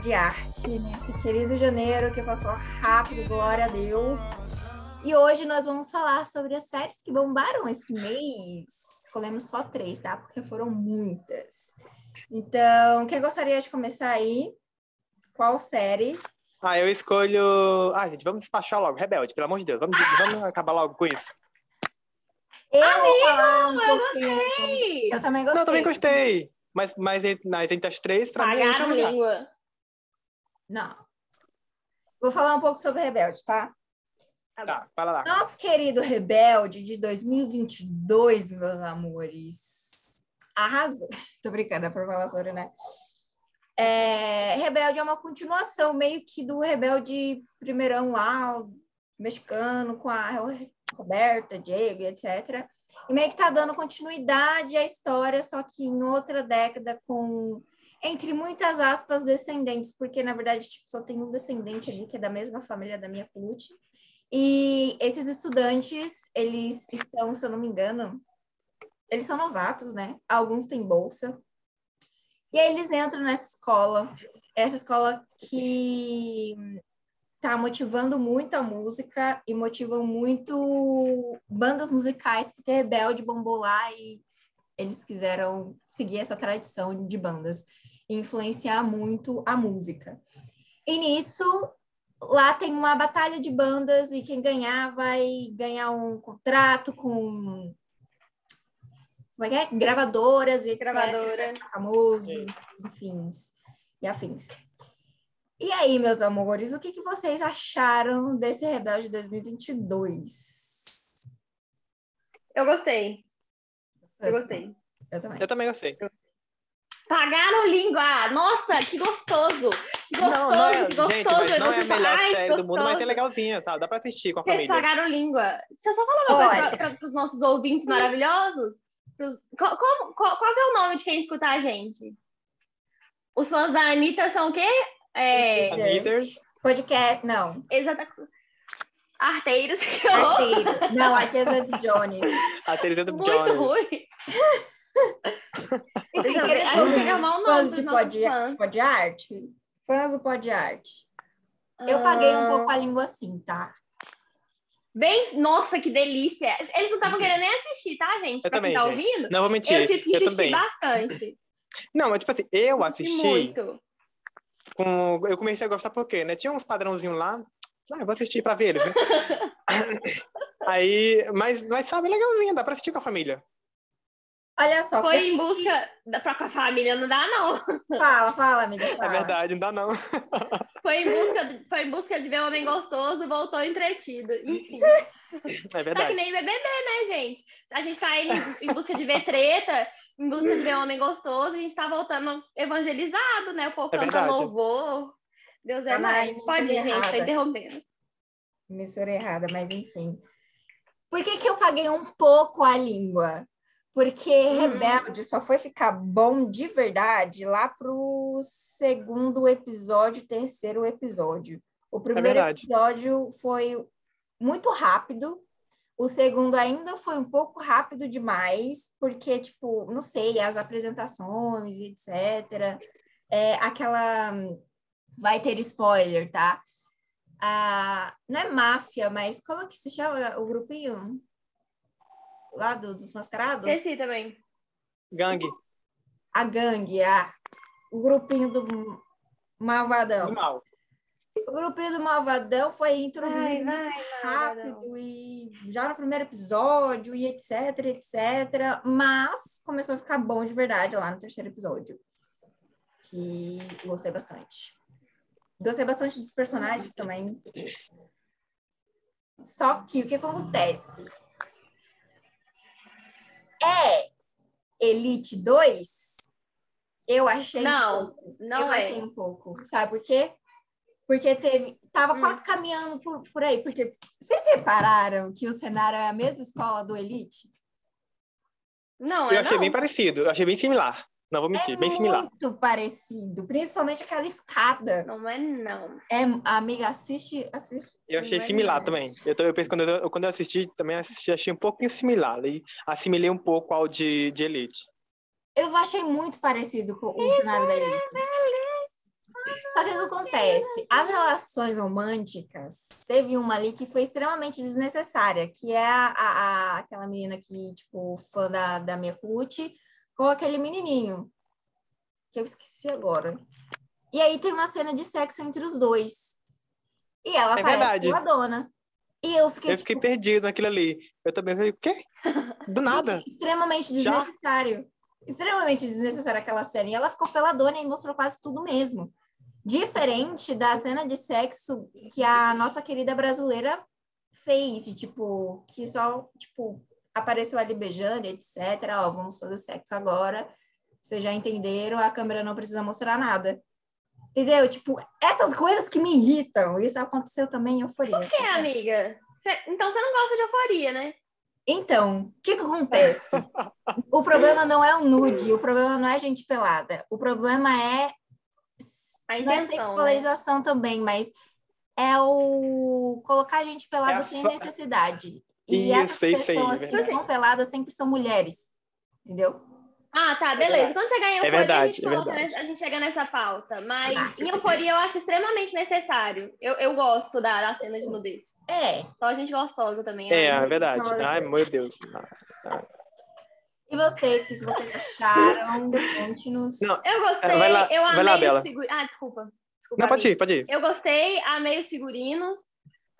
Pod Arte, nesse querido janeiro que passou rápido, glória a Deus. E hoje nós vamos falar sobre as séries que bombaram esse mês. Escolhemos só três, tá? Porque foram muitas. Então, quem gostaria de começar aí? Qual série? Ah, eu escolho. Ah, gente, vamos despachar logo. Rebelde, pelo amor de Deus. Vamos, vamos acabar logo com isso. Eu Amigo, um eu gostei. Eu também gostei. Não, eu também gostei. Mas, mas entre, as três, pra mim, é a Pagaram última lugar. língua. Não. Vou falar um pouco sobre Rebelde, tá? Tá, fala lá. Nosso querido Rebelde de 2022, meus amores. Arrasou. Tô brincando, é por falar sobre, né? É, Rebelde é uma continuação meio que do Rebelde primeirão lá, mexicano, com a Roberta, Diego, e etc. E meio que tá dando continuidade à história, só que em outra década com, entre muitas aspas, descendentes, porque na verdade tipo, só tem um descendente ali que é da mesma família da minha Pluti. E esses estudantes, eles estão, se eu não me engano, eles são novatos, né? Alguns têm bolsa. E aí eles entram nessa escola, essa escola que tá motivando muito a música e motivam muito bandas musicais, porque Rebelde bombou lá e eles quiseram seguir essa tradição de bandas e influenciar muito a música. E nisso, lá tem uma batalha de bandas e quem ganhar vai ganhar um contrato com como é que é? gravadoras e etc. Gravadora. famoso, Sim. enfim, e afins. E aí, meus amores, o que, que vocês acharam desse Rebelde 2022? Eu gostei. Eu gostei. Eu também. Eu também gostei. Pagaram língua. Nossa, que gostoso. Que gostoso, não, não é, que gostoso. gente, não é a melhor Ai, série do mundo, mas é gostoso. legalzinha, tá? Dá pra assistir com a Vocês família. pagaram língua. Deixa eu só falar uma Olha. coisa para os nossos ouvintes maravilhosos. Pros- Qual, qual, qual, qual que é o nome de quem escuta a gente? Os fãs da Anitta são o quê? É, Anitters, Podcast, não. exata... Arteiros. Que horror. Arteiro. Não, Arteiro é do Jones. a Teresa do Muito Jones. ruim. Enfim, Deixa eu ver. querendo Ai, eu vou pegar mal o nome fãs dos de nossos pod, fãs. pod arte, fãs do pod arte. Eu paguei um Ah, pouco a língua assim, tá? Bem, nossa, que delícia. Eles não estavam querendo nem assistir, tá, gente? Eu pra também, quem tá gente. ouvindo. Não vou mentir, Eu tive que assistir também. bastante. Não, mas tipo assim, eu Assisti muito. com. Eu comecei a gostar porque, né? Tinha uns padrãozinhos lá. Ah, eu vou assistir pra ver eles, né? Aí, mas, mas sabe, é legalzinho, dá pra assistir com a família. Olha só. Foi em busca da própria família, não dá, não. Fala, fala, amiga. É Fala. verdade, não dá não. Foi em busca, de- foi em busca de ver um homem gostoso, voltou entretido. Enfim. É Tá que verdade. nem BBB, né, gente? A gente tá indo em- busca de ver treta, em busca de ver um homem gostoso, a gente tá voltando evangelizado, né? O povo É canta verdade. louvor. Deus é Tá mais. Pode ir, gente, tá interrompendo. emissora errada, mas enfim. Por que, que eu paguei um pouco a língua? Porque Hum. Rebelde só foi ficar bom de verdade lá pro segundo episódio, terceiro episódio. O primeiro verdade. episódio foi muito rápido. O segundo ainda foi um pouco rápido demais, porque, tipo, não sei, as apresentações, e etc. É, aquela. Vai ter spoiler, tá? a, não é máfia, mas como é que se chama o grupinho? Lá do- dos mascarados? Esqueci também. Gangue, A gangue, a, o grupinho do do Malvadão. mal. O grupinho do Malvadão foi introduzido vai, rápido e já no primeiro episódio e etc, etc. Mas começou a ficar bom de verdade lá no terceiro episódio. Que gostei bastante. Gostei bastante dos personagens também. Só que o que acontece? É Elite 2? Eu achei. um Não, pouco. não eu é. achei um pouco. Sabe por quê? Porque teve. Tava Hum. quase caminhando por, por aí. Porque vocês repararam que o cenário é a mesma escola do Elite? Não, Eu é achei não. bem parecido, eu achei bem similar. Não vou mentir, é bem similar. muito parecido. Principalmente aquela escada. Não é não. É, a amiga, assiste, assiste. Eu achei Não é similar não. também. Eu, eu penso, quando, eu, quando eu assisti, também assisti, achei um pouquinho similar. E assimilei um pouco ao de, de Elite. Eu achei muito parecido com o cenário da Elite. Só que o que acontece? As relações românticas, teve uma ali que foi extremamente desnecessária, que é a, a, a- aquela menina que, tipo, fã da, da Mia Cucci, com aquele menininho, que eu esqueci agora. E aí tem uma cena de sexo entre os dois. E ela É parece verdade. dona. E eu fiquei, Eu fiquei tipo, perdido naquilo ali. Eu também falei, o quê? Do nada. Gente, extremamente Já? desnecessário. Extremamente desnecessária aquela cena. E ela ficou peladona e mostrou quase tudo mesmo. Diferente da cena de sexo que a nossa querida brasileira fez, tipo, que só, tipo, apareceu ali beijando, etc. Ó, vamos fazer sexo agora. Vocês já entenderam, a câmera não precisa mostrar nada. Entendeu? Tipo, essas coisas que me irritam. Isso aconteceu também em euforia. Por que, amiga? Cê- então você não gosta de euforia, né? Então, o que que acontece? O problema não é o nude, o problema não é gente pelada. O problema é, A não é intenção, né? sexualização também, mas é o colocar a gente pelada É a sem necessidade. E Isso, essas isso aí, pessoas que verdade. estão peladas sempre são mulheres. Entendeu? Ah, tá, beleza. Quando chegar em euforia, a, verdade, gente é nessa- a gente chega nessa pauta. Mas em euforia eu acho extremamente necessário. Eu, eu gosto da, da cena de nudez. É. Só gente gostosa também. É, Ai, é verdade. A Ai, meu Deus. E vocês, o que vocês acharam? Conte-nos. Não, Eu gostei, Vai lá- eu vai amei lá, os Bela. figurinos. Ah, desculpa. desculpa Não, pode ir, pode ir. Eu gostei, amei os figurinos.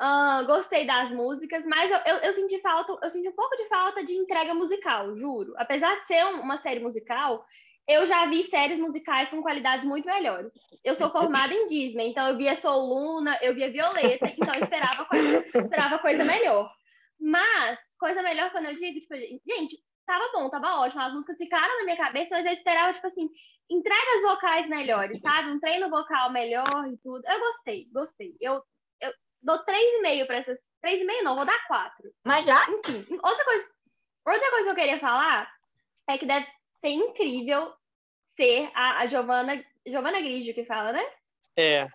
Ah, gostei das músicas, mas eu, eu, eu senti falta, eu senti um pouco de falta de entrega musical, juro. Apesar de ser um- uma série musical, eu já vi séries musicais com qualidades muito melhores. Eu sou formada em Disney, então eu via Soul Luna, eu via Violeta, então eu esperava coisa, esperava coisa melhor. Mas, coisa melhor quando eu digo, tipo, gente, tava bom, tava ótimo, as músicas ficaram na minha cabeça, mas eu esperava, tipo assim, entregas vocais melhores, sabe? Um treino vocal melhor e tudo. Eu gostei, gostei. Eu dou 3,5 para essas. 3,5 não, vou dar 4. Mas já? Enfim, outra coisa, outra coisa que eu queria falar é que deve ser incrível ser a, a Giovanna, Giovanna Grigio que fala, né? É,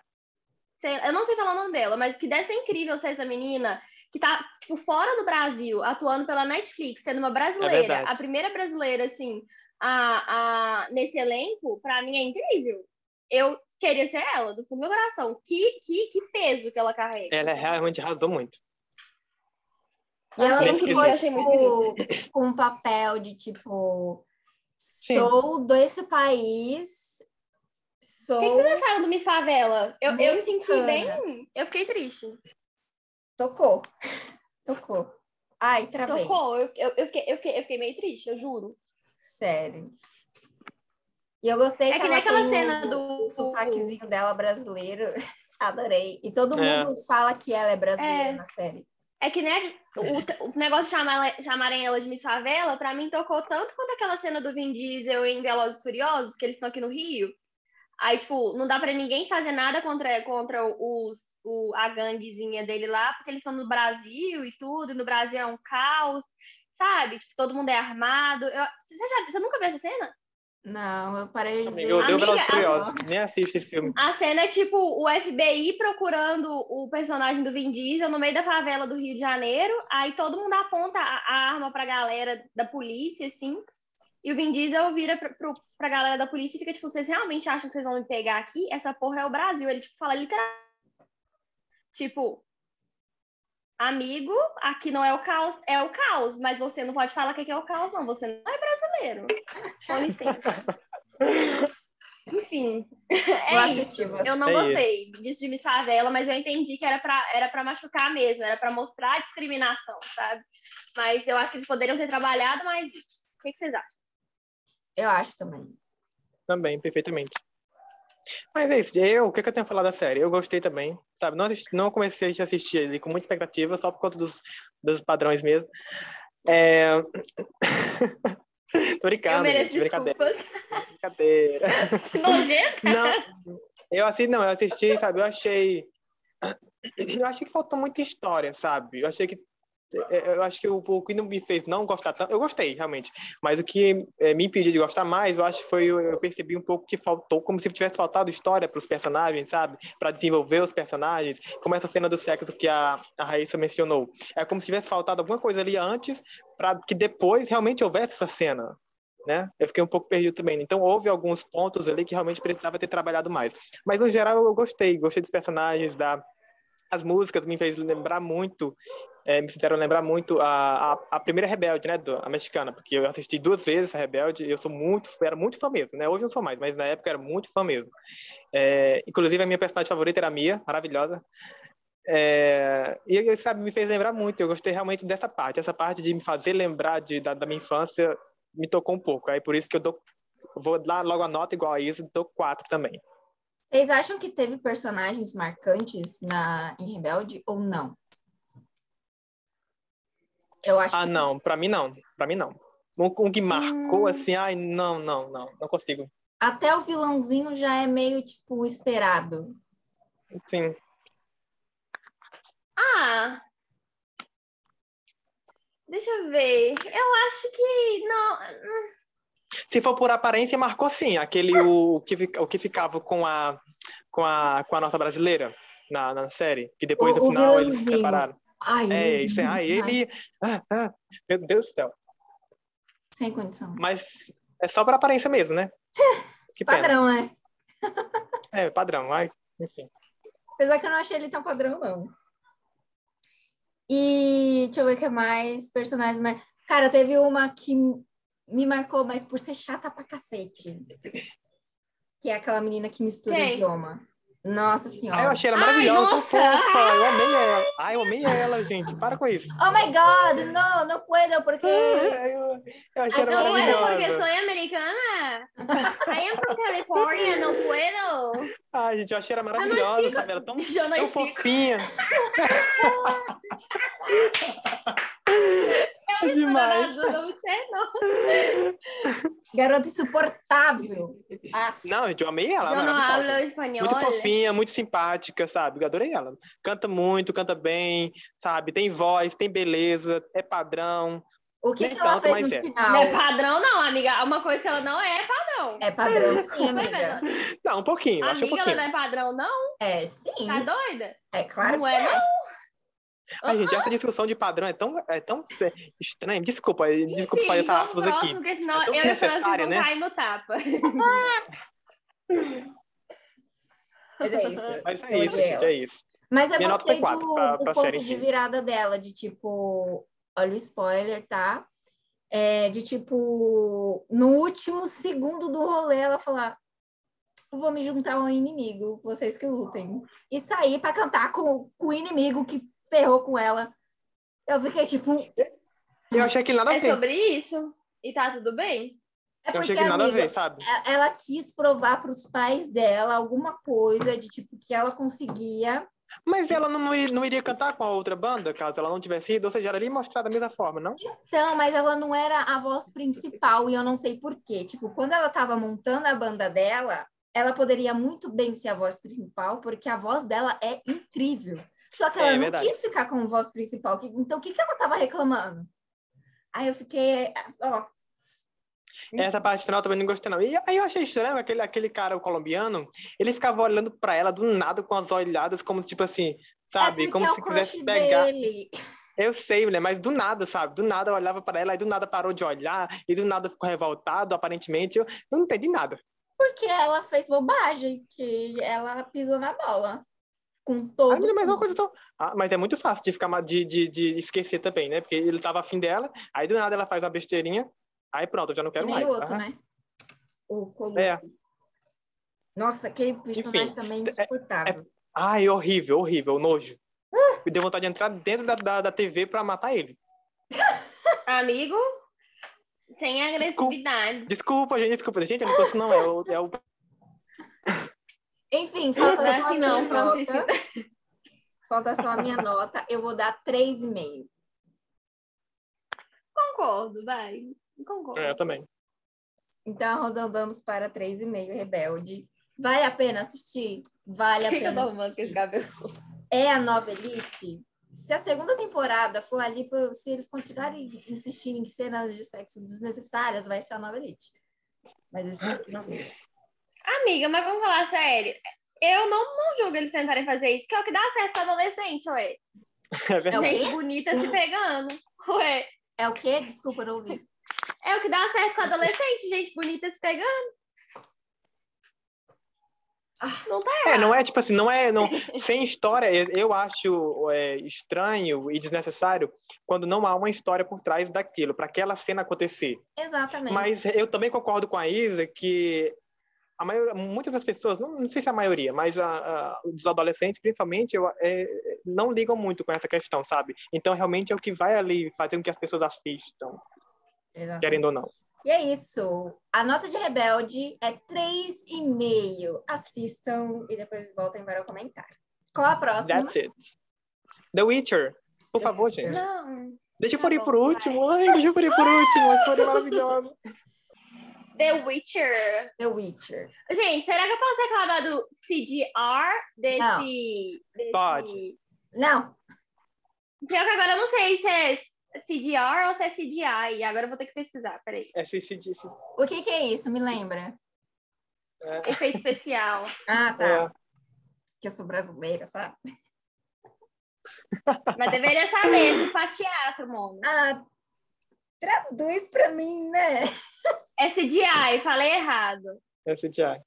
Sei- eu não sei falar o nome dela, mas que deve ser incrível ser essa menina que tá, tipo, fora do Brasil, atuando pela Netflix, sendo uma brasileira, verdade. a primeira brasileira, assim, a, a, nesse elenco, pra mim é incrível. Eu queria ser ela, do fundo do meu coração. Que, que, que peso que ela carrega. ela realmente arrasou muito. E ela não ficou, tipo, com um papel de, tipo, Sim. sou desse país, O que, que sou... vocês acharam do Miss Favela? Eu, eu me senti bem. Eu fiquei triste. Tocou. Tocou. Ai, travei. Tocou. Eu, eu, eu, fiquei, eu, fiquei, eu fiquei meio triste, eu juro. Sério. E eu gostei É que, que nem ela aquela tem cena do- o sotaquezinho dela brasileiro. Adorei. E todo É. mundo fala que ela é brasileira É. na série. É que, né, o, o negócio de chamar, ela- chamarem ela de Miss Favela, pra mim tocou tanto quanto aquela cena do Vin Diesel em Velozes e Furiosos, que eles estão aqui no Rio. Aí, tipo, não dá pra ninguém fazer nada contra, contra os, o, a ganguezinha dele lá, porque eles estão no Brasil e tudo, e no Brasil é um caos, sabe? Tipo, todo mundo é armado. Eu- você, já, você nunca viu essa cena? Não, eu parei de Amiga, ver. eu dei Velozes a- Furiosos. Nem assiste esse filme. A cena é tipo o FBI procurando o personagem do Vin Diesel no meio da favela do Rio de Janeiro. Aí todo mundo aponta a, a arma pra galera da polícia, assim. E o Vin Diesel vira pra, pro, pra galera da polícia e fica tipo: vocês realmente acham que vocês vão me pegar aqui? Essa porra é o Brasil. Ele tipo, fala literal. Tipo, amigo, aqui não é o caos, é o caos, mas você não pode falar que aqui é o caos, não. Você não é brasileiro. Com licença. Enfim, é assistir isso. você. Eu não É gostei disso de Miss Favela, mas eu entendi que era pra, era pra machucar mesmo, era pra mostrar a discriminação, sabe? Mas eu acho que eles poderiam ter trabalhado mais isso. O que, que vocês acham? Eu acho também. Também, perfeitamente. Mas é isso. Eu, o que, que eu tenho a falar da série? Eu gostei também, sabe? Não, assisti- não comecei a assistir ele com muita expectativa, só por conta dos, dos padrões mesmo. É... Tô brincando, eu mereço gente, brincadeira. Brincadeira. Que nojento. Não, eu assisti, não, eu assisti, sabe? Eu achei. Eu achei que faltou muita história, sabe? Eu achei que. É, Eu acho que o, o que não me fez não gostar tanto. Eu gostei, realmente. Mas o que é, me impediu de gostar mais, eu acho que foi. Eu, percebi um pouco que faltou, como se tivesse faltado história para os personagens, sabe? Para desenvolver os personagens. Como essa cena do sexo que a, a Raíssa mencionou. É como se tivesse faltado alguma coisa ali antes, para que depois realmente houvesse essa cena. né? Eu fiquei um pouco perdido também. Então, houve alguns pontos ali que realmente precisava ter trabalhado mais. Mas, no geral, eu gostei. Gostei dos personagens, da... As músicas me fez lembrar muito, é, me fizeram lembrar muito a, a, a, primeira Rebelde, né, a mexicana, porque eu assisti duas vezes a Rebelde e eu sou muito, era muito fã mesmo, né? Hoje não sou mais, mas na época era muito fã mesmo. É, inclusive, a minha personagem favorita era a Mia, maravilhosa. É, e sabe, me fez lembrar muito. Eu gostei realmente dessa parte, essa parte de me fazer lembrar de, da, da minha infância me tocou um pouco. Aí por isso que eu dou, vou lá logo a nota igual a isso, dou quatro também. Vocês acham que teve personagens marcantes na em Rebelde ou não? Eu acho. Ah, que... não. Para mim não. Para mim não. Um, que marcou hum... assim, ai, não, não, não, não consigo. Até o vilãozinho já é meio tipo esperado. Sim. Ah, Deixa eu ver. Eu acho que não. Se for por aparência, marcou sim. Aquele o que, o que ficava com a, com a, com a nossa brasileira na, na série. Que depois, o, no final, eles se separaram. Ai, é, isso é. Ai, ele. Ah, ah, meu Deus do céu. Sem condição. Mas é só por aparência mesmo, né? Que padrão, é. É, padrão. Ai, enfim. Apesar que eu não achei ele tão padrão, não. E deixa eu ver o que mais. Personagens. Mar... Cara, teve uma que me marcou, mas por ser chata pra cacete. Que é aquela menina que mistura Quem? idioma. Nossa senhora. Ai, eu achei ela maravilhosa, tão fofa. Eu amei ela. Ai, eu amei ela, gente. Para com isso. Oh my God, não, não puedo, porque... Eu, eu achei ela não maravilhosa. Não puedo porque sou americana. I am from California, não puedo. Ai, gente, eu achei ela maravilhosa, sabe? Ela tão, tão fofinha. É demais. Você não. Garota insuportável. Não, eu amei ela. Eu não hablo espanhol. Muito fofinha, muito simpática, sabe? Eu adorei ela. Canta muito, canta bem, sabe? Tem voz, tem beleza, é padrão. O que, que ela fez no é. final? Não é padrão, não, amiga. Uma coisa que ela não é, é padrão. É padrão, sim, amiga. Não, um pouquinho. Amiga, um pouquinho. ela não é padrão, não? É, sim. Tá doida? É claro não que é. Não Ai, gente, essa discussão de padrão é tão, é tão estranha. Desculpa, desculpa fazer essa aspas aqui. Porque senão é eu e a Francis né? cair no tapa. Mas é isso. Mas é isso, gente, é isso. Mas eu Minha gostei do, pra, pra do ponto de virada dela, de tipo... Olha o spoiler, tá? É, de tipo, no último segundo do rolê, ela falar: vou me juntar ao inimigo, vocês que lutem. E sair para cantar com, com o inimigo que ferrou com ela. Eu fiquei tipo. Eu achei que nada a é ver. É sobre isso. E tá tudo bem. É eu achei que nada amiga, a ver, sabe? É, ela quis provar para os pais dela alguma coisa de tipo que ela conseguia. Mas ela não, não iria cantar com a outra banda, caso ela não tivesse ido, ou seja, ela iria mostrar da mesma forma, não? Então, mas ela não era a voz principal, e eu não sei porquê. Tipo, quando ela estava montando a banda dela, ela poderia muito bem ser a voz principal, porque a voz dela é incrível. Só que ela é, não verdade. quis ficar como voz principal. Então, o que, que ela tava reclamando? Aí eu fiquei, ó. Essa parte final também não gostei, não. E aí eu achei estranho aquele, aquele cara o colombiano, ele ficava olhando para ela do nada com as olhadas, como tipo assim, sabe? É como é se quisesse pegar. Dele. Eu sei, mulher, mas do nada, sabe? Do nada eu olhava para ela, e do nada parou de olhar, e do nada ficou revoltado, aparentemente. Eu, eu não entendi nada. Porque ela fez bobagem, que ela pisou na bola com todo. Ah, mas é uma coisa tão. Ah, mas é muito fácil de ficar de, de, de esquecer também, né? Porque ele tava afim dela, aí do nada ela faz uma besteirinha, aí pronto, eu já não quero e mais. o outro, ah. né? O Colucci. É. Nossa, aquele personagem Enfim, também é, insuportável. É, é... Ai, horrível, horrível, nojo. Uh! Me deu vontade de entrar dentro da, da, da TV pra matar ele. Amigo, sem agressividade. Desculpa, desculpa, gente, desculpa. Gente, eu não posso, não. É o, é o enfim, falta só a minha não, nota. Falta só a minha nota. Eu vou dar 3,5. Concordo, vai. Concordo. É, eu também. Então, arredondamos para 3,5, Rebelde. Vale a pena assistir? Vale a pena. Que eu tô é a nova Elite? Se a segunda temporada for ali, se eles continuarem insistindo em cenas de sexo desnecessárias, vai ser a nova Elite. Mas isso não sei. Amiga, mas vamos falar sério. Eu não, não julgo eles tentarem fazer isso, que é o que dá certo pra adolescente, ué. É verdade. Gente bonita se pegando. Ué. É o quê? Desculpa, não ouvi. É o que dá certo com adolescente, gente bonita se pegando. É o que dá certo com adolescente, gente bonita se pegando. Não tá É, não é tipo assim, não é. Não, sem história, eu acho é, estranho e desnecessário quando não há uma história por trás daquilo, para aquela cena acontecer. Exatamente. Mas eu também concordo com a Isa que a maioria, muitas das pessoas, não, não sei se é a maioria, mas a, a, os adolescentes, principalmente, eu, é, não ligam muito com essa questão, sabe? Então, realmente é o que vai ali fazer com que as pessoas assistam, Exatamente. querendo ou não. E é isso. A nota de Rebelde é 3,5. Assistam e depois voltem para o comentário. Qual a próxima? That's it. The Witcher. Por The favor, Witcher. gente. Não. Deixa eu Tá por bom, por último. Ai, deixa eu por por último. História é maravilhosa. The Witcher. The Witcher. Gente, será que eu posso reclamar do CGR desse. desse... Pode. Não. Pior que agora eu não sei se é CGR ou se é CGI. Agora eu vou ter que pesquisar, peraí. É se, O que, que é isso? Me lembra? é, Efeito especial. Ah, tá. é. Que eu sou brasileira, sabe? Mas deveria saber, tu faz teatro, mano. Ah, traduz pra mim, né? CGI, falei errado. CGI.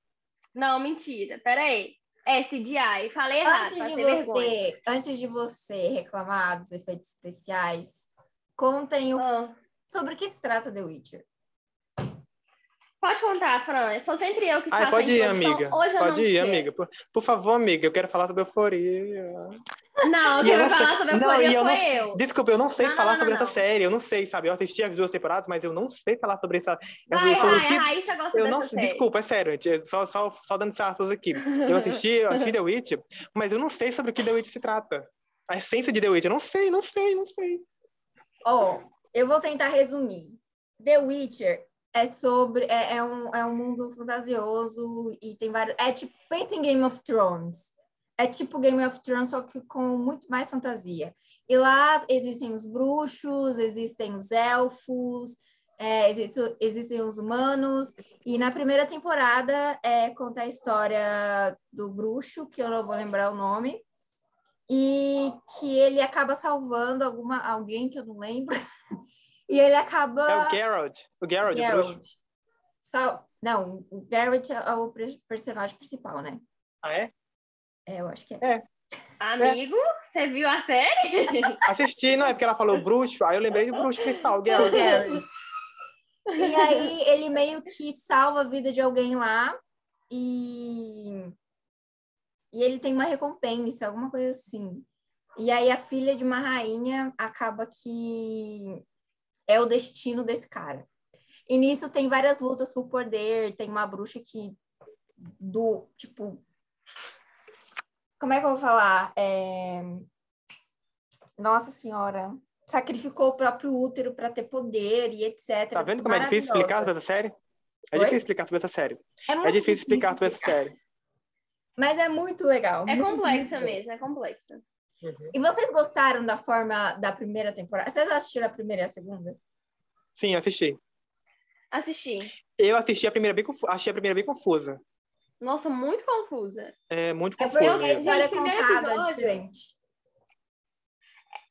Não, mentira. Peraí. É CGI, falei errado. Antes de vergonha. você, antes de você reclamar dos efeitos especiais, contem o- Ah. sobre o que se trata The Witcher. Pode contar, Fran. Sou sempre eu que Ai, faço pode a ir, amiga. Hoje Pode ir, quero. amiga. Por, por favor, amiga. Eu quero falar sobre euforia. Não, quem eu vai não sei- falar sobre a não, euforia e eu foi não- eu. Desculpa, eu não sei Não, falar não, sobre não, essa série. Eu não sei, sabe? Eu assisti as duas temporadas, mas eu não sei falar sobre essa. Vai, sobre o vai, que- a Raíssa gosta Eu não, série. desculpa, é sério, só, só, só dando sarros aqui. Eu assisti, eu assisti The Witch, mas eu não sei sobre o que The Witch se trata. A essência de The Witch, eu não sei, não sei, não sei. Ó, eu vou tentar resumir. The Witcher é sobre. É, é um, é um mundo fantasioso e tem vários. É tipo, pensa em Game of Thrones. É tipo Game of Thrones, só que com muito mais fantasia. E lá existem os bruxos, existem os elfos, é, existe- existem os humanos. E na primeira temporada é, conta a história do bruxo, que eu não vou lembrar o nome, e que ele acaba salvando alguma, alguém que eu não lembro. E ele acaba. É o Geralt, o Geralt, o bruxo. Geralt. Sal... Não, o Geralt é o personagem principal, né? Ah, é? É, eu acho que é. Amigo, você viu a série? Assisti, não, é porque ela falou bruxo, aí eu lembrei do bruxo Geralt. Geralt. E aí ele meio que salva a vida de alguém lá e e ele tem uma recompensa, alguma coisa assim. E aí a filha de uma rainha acaba que é o destino desse cara. E nisso tem várias lutas por poder, tem uma bruxa que do tipo como é que eu vou falar? É... Nossa senhora, sacrificou o próprio útero para ter poder e etc. Tá vendo como é difícil explicar sobre essa série? É Oi? difícil explicar sobre essa série. É, É muito difícil explicar sobre essa série. Mas é muito legal. É muito, complexa muito mesmo, é complexa. E vocês gostaram da forma da primeira temporada? Vocês assistiram a primeira e a segunda? Sim, eu assisti. Assisti. Eu assisti a primeira bem confusa. Achei a primeira bem confusa. Nossa, muito confusa. É muito É confusa. porque a história é Gente, primeiro contada episódio. diferente.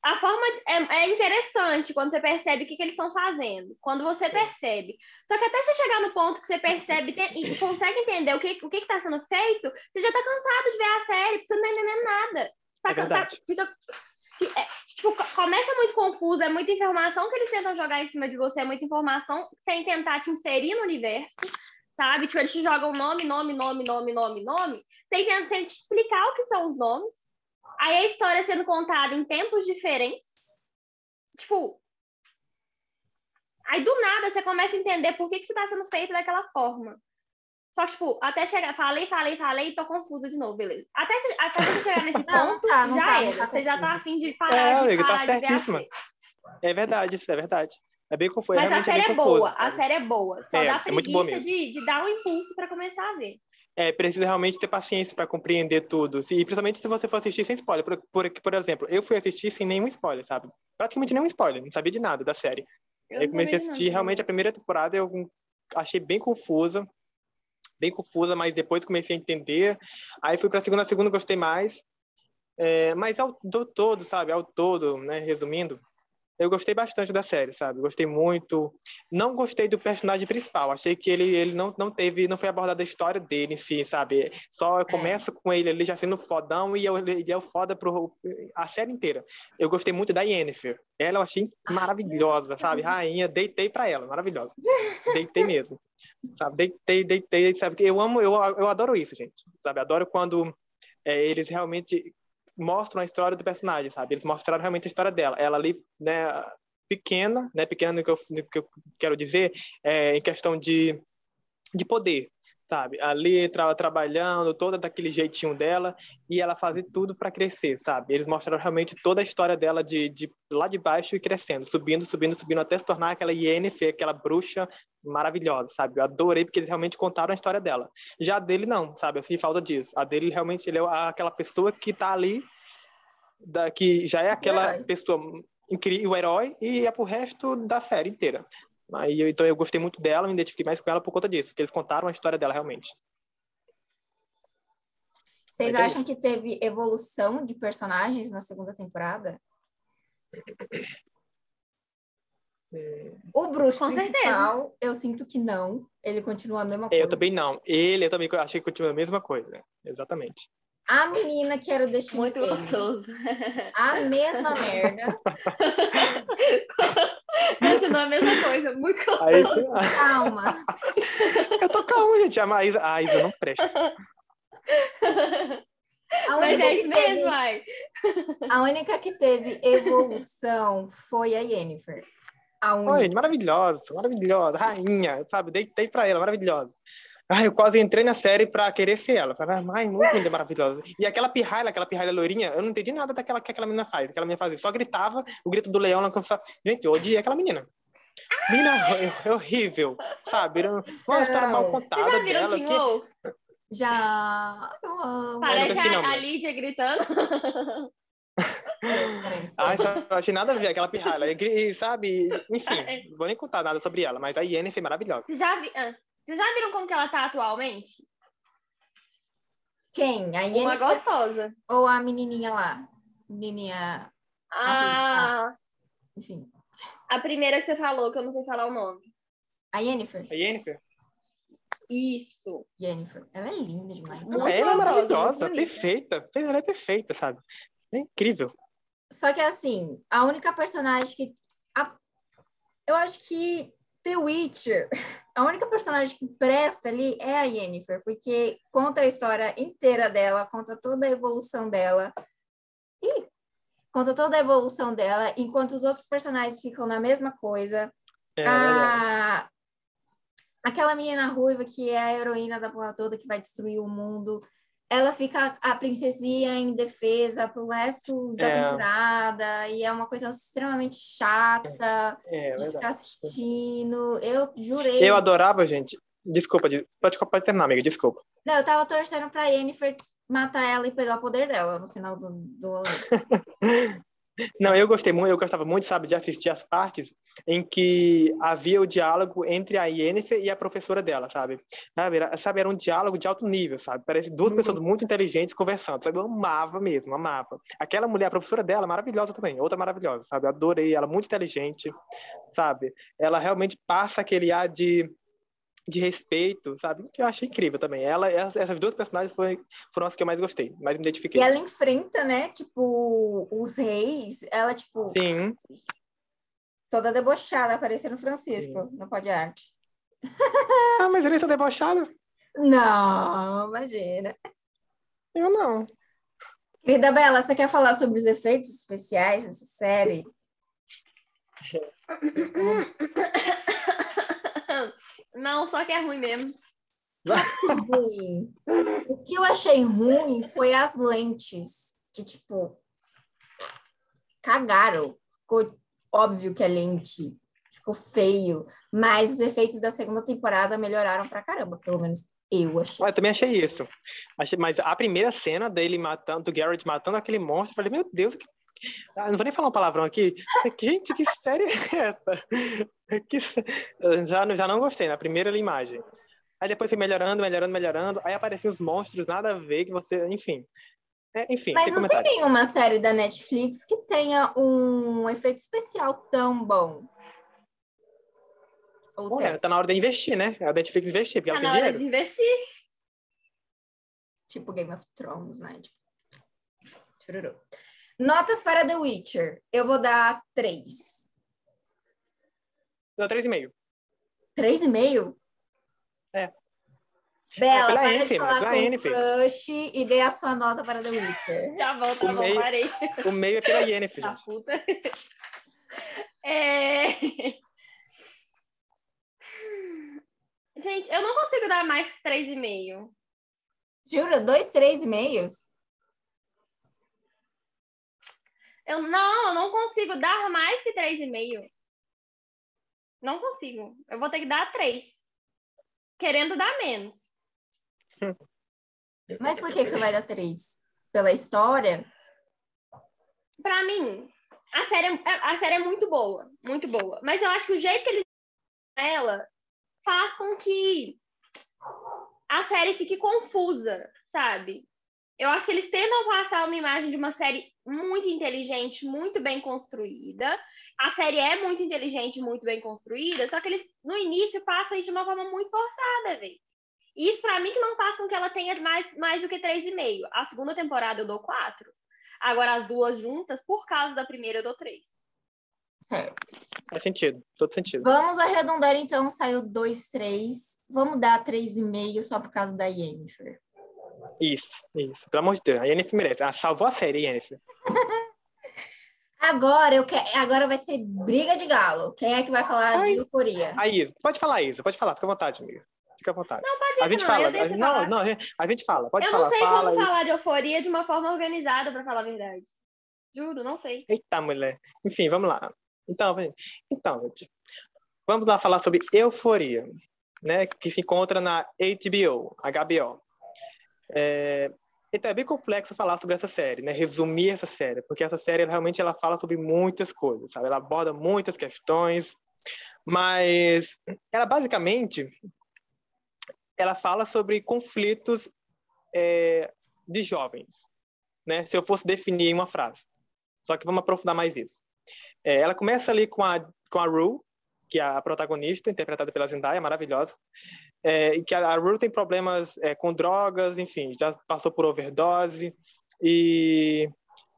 A forma de- é, é interessante quando você percebe o que, que eles estão fazendo. Quando você percebe. Só que até você chegar no ponto que você percebe te- e consegue entender o que o que está sendo feito, você já tá cansado de ver a série, porque você não tá entendendo nada. Tá, É verdade. fica- é, tipo, co- começa muito confuso, é muita informação que eles tentam jogar em cima de você, é muita informação sem tentar te inserir no universo, sabe? Tipo, eles te jogam nome, nome, nome, nome, nome, nome, sem, sem te explicar o que são os nomes. Aí a história sendo contada em tempos diferentes. Tipo. Aí do nada você começa a entender por que, que isso está sendo feito daquela forma. Só que, tipo, até chegar. Falei, falei, falei tô confusa de novo, beleza. Até, se- até você chegar nesse não ponto, tá, não já tá, era. tá você já tá afim de parar É, de amiga, tá parar de ver a certíssima. É verdade, isso é verdade. É bem confuso. Mas a realmente série é boa, a série é boa. Só É, dá é preguiça de, de dar um impulso pra começar a ver. É, precisa realmente ter paciência para compreender tudo. E principalmente se você for assistir sem spoiler. Por, por, por exemplo, eu fui assistir sem nenhum spoiler, sabe? Praticamente nenhum spoiler, não sabia de nada da série. Eu Eu, não comecei a assistir, nada. realmente, a primeira temporada eu achei bem confusa. Bem confusa, mas depois comecei a entender. Aí fui pra segunda, a segunda gostei mais. É, mas ao do todo, sabe? Ao todo, né? Resumindo, eu gostei bastante da série, sabe? Gostei muito. Não gostei do personagem principal. Achei que ele, ele não, não teve, não foi abordada a história dele em si, sabe? Só começa com ele ali já sendo fodão e ele é o foda pro a série inteira. Eu gostei muito da Yennefer. Ela eu achei maravilhosa, sabe? Rainha, deitei para ela, maravilhosa. Deitei mesmo. Sabe? Deitei, deitei, sabe? Eu amo, eu, eu adoro isso, gente. Sabe? Adoro quando é, eles realmente mostram a história do personagem, sabe? Eles mostraram realmente a história dela. Ela ali, né, pequena, né, pequena no que eu, no que eu quero dizer, é, em questão de, de poder, sabe? Ali tra trabalhando, toda daquele jeitinho dela, e ela fazer tudo para crescer, sabe? Eles mostraram realmente toda a história dela de, de lá de baixo e crescendo, subindo, subindo, subindo, até se tornar aquela Yennefer, aquela bruxa maravilhosa, sabe? Eu adorei porque eles realmente contaram a história dela. Já a dele não, sabe? Eu falta disso. A dele realmente ele é aquela pessoa que tá ali da, que já é aquela pessoa incrível, o herói, e é pro resto da série inteira. Aí, então eu gostei muito dela, me identifiquei mais com ela por conta disso, porque eles contaram a história dela realmente. Vocês é acham isso. que teve evolução de personagens na segunda temporada? O bruxo Com principal, certeza. eu sinto que não. Ele continua a mesma coisa. Eu também não. Ele, eu também achei que continua a mesma coisa. Exatamente. A menina que era o destino Muito dele. gostoso. A mesma merda. Continua a mesma coisa. Muito gostoso. Aí, calma. Eu tô calma, gente. A Isa, a Isa não presta. A Mas é isso mesmo, ai. A única que teve evolução foi a Yennefer. A única. Oi, maravilhosa, maravilhosa, rainha, sabe? Deitei pra ela, maravilhosa. Ai, eu quase entrei na série pra querer ser ela. Falei, ai, muito linda, maravilhosa. E aquela pirralha, aquela pirralha loirinha, eu não entendi nada daquela que aquela menina faz. Aquela menina fazia, só gritava, o grito do leão lançou. Gente, eu odiei aquela menina. Menina, é, horrível, sabe? Uma história mal contada. Vocês já viram dela, que... Já. Eu amo. Parece a, a Lídia gritando. Ai, não achei nada a ver aquela pirralha. E, sabe, enfim, vou nem contar nada sobre ela, mas a Yennefer é maravilhosa. Você já vi... Ah, vocês já viram como que ela tá atualmente? Quem? A Yennefer? Uma gostosa. Ou a menininha lá? Menininha... Ah... Enfim. A primeira que você falou, que eu não sei falar o nome. A Yennefer? A Yennefer? Isso. Jennifer. Ela é linda demais. Ela é maravilhosa, perfeita. Ela é perfeita, sabe? É incrível. Só que assim, a única personagem que. A... Eu acho que The Witcher, a única personagem que presta ali é a Yennefer, porque conta a história inteira dela, conta toda a evolução dela. E conta toda a evolução dela, enquanto os outros personagens ficam na mesma coisa. É, a... Aquela menina ruiva que é a heroína da porra toda que vai destruir o mundo ela fica a princesinha em defesa pro resto da é. temporada e é uma coisa extremamente chata é, é ficar assistindo. Eu jurei. Eu adorava, gente. Desculpa, pode, pode terminar, amiga, desculpa. Não, eu tava torcendo pra Yennefer matar ela e pegar o poder dela no final do. do... Não, eu gostei muito, eu gostava muito, sabe, de assistir as partes em que havia o diálogo entre a Yennefer e a professora dela, sabe? Era, sabe, era um diálogo de alto nível, sabe? Parece duas uhum. pessoas muito inteligentes conversando, sabe? Eu amava mesmo, amava. Aquela mulher, a professora dela, maravilhosa também, outra maravilhosa, sabe? Eu adorei ela, muito inteligente, sabe? Ela realmente passa aquele ar de de respeito, sabe? Que eu achei incrível também. Ela, essas duas personagens foi, foram as que eu mais gostei, mais me identifiquei. E ela enfrenta, né, tipo, os reis, ela, tipo... Sim. Toda debochada, parecendo Francisco, Sim. no Pode Arte. ah, mas ele tá debochado? Não, imagina. Eu não. Querida Bela, você quer falar sobre os efeitos especiais dessa série? Não, só que é ruim mesmo. Ruim. O que eu achei ruim foi as lentes, que, tipo, cagaram. Ficou óbvio que é lente, ficou feio, mas os efeitos da segunda temporada melhoraram pra caramba, pelo menos eu achei. Eu também achei isso. Achei, mas a primeira cena dele matando, do Garrett matando aquele monstro, eu falei, meu Deus, que ah, não vou nem falar um palavrão aqui. Gente, que série é essa? Que... Já, já não gostei na primeira imagem. Aí depois foi melhorando, melhorando, melhorando. Aí apareciam os monstros, nada a ver, que você. Enfim. É, enfim, Mas não tem nenhuma série da Netflix que tenha um efeito especial tão bom. Ou Olha, tem? tá na hora de investir, né? A Netflix investir, porque Tá ela na tem hora dinheiro. de investir. Tipo Game of Thrones, né? Tipo... Chururu. Notas para The Witcher. Eu vou dar três. Deu 3,5. Três e meio? É. Bela, É, pela para de Yennefer, falar pela com o Yennefer. crush e dê a sua nota para The Witcher. Tá bom, tá O bom, meio- parei. O meio é pela Yennefer, Da gente. puta. É... Gente, eu não consigo dar mais que 3,5. Jura? Dois, três e meios? Eu não, eu não consigo dar mais que 3,5. Não consigo. Eu vou ter que dar 3. Querendo dar menos. Mas por que você vai dar três? Pela história? Pra mim, a série, é- a série é muito boa. Muito boa. Mas eu acho que o jeito que eles ela faz com que a série fique confusa, sabe? Eu acho que eles tentam passar uma imagem de uma série muito inteligente, muito bem construída. A série é muito inteligente, muito bem construída, só que eles no início passam isso de uma forma muito forçada, velho. Isso pra mim que não faz com que ela tenha mais, mais do que 3,5. A segunda temporada eu dou 4. Agora as duas juntas, por causa da primeira eu dou 3. Certo. Faz sentido, todo sentido. Vamos arredondar então, saiu dois, três. Vamos dar três e meio só por causa da Yennefer. Isso, isso. Pelo amor de Deus, a Yennefer merece. Ela salvou a série, Yennefer. Agora eu quero, agora vai ser briga de galo. Quem é que vai falar Ai. de euforia? A Isa, pode falar, Isa, pode falar, fica à vontade, amiga. Fica à vontade. Não, pode ir, A gente não, fala, eu a gente, não, falar. não, a gente fala, pode eu falar, não sei fala como falar de euforia de uma forma organizada, pra falar a verdade. Juro, não sei. Eita, mulher. Enfim, vamos lá. Então, gente, então, gente, vamos lá falar sobre Euforia, né, que se encontra na HBO, HBO. É, então, é bem complexo falar sobre essa série, né, resumir essa série, porque essa série realmente ela fala sobre muitas coisas, sabe? Ela aborda muitas questões, mas ela basicamente ela fala sobre conflitos é, de jovens, né? Se eu fosse definir em uma frase. Só que vamos aprofundar mais isso. É, ela começa ali com a, com a Rue, que é a protagonista, interpretada pela Zendaya, maravilhosa. É, que a, Rue tem problemas é, com drogas, enfim, já passou por overdose e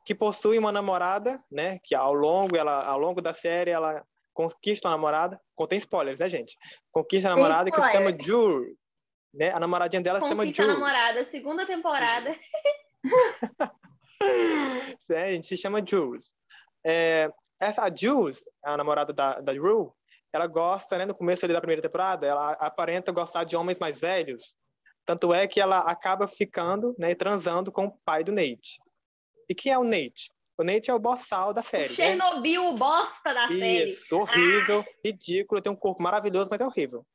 que possui uma namorada, né? Que ao longo, ela, ao longo da série, ela conquista uma namorada. Contém spoilers, né, gente? Conquista a namorada que se chama. Jure. Né? A namoradinha dela se chama Conquista a namorada, segunda temporada. É, a gente se chama Jules. É, essa a Jules, a namorada da, da Rue, ela gosta, né, no começo ali da primeira temporada, ela aparenta gostar de homens mais velhos. Tanto é que ela acaba ficando, né, transando com o pai do Nate. E quem é o Nate? O Nate é o boçal da série. né? Chernobyl, o bosta da série. Isso, horrível, ridículo, tem um corpo maravilhoso, mas é horrível.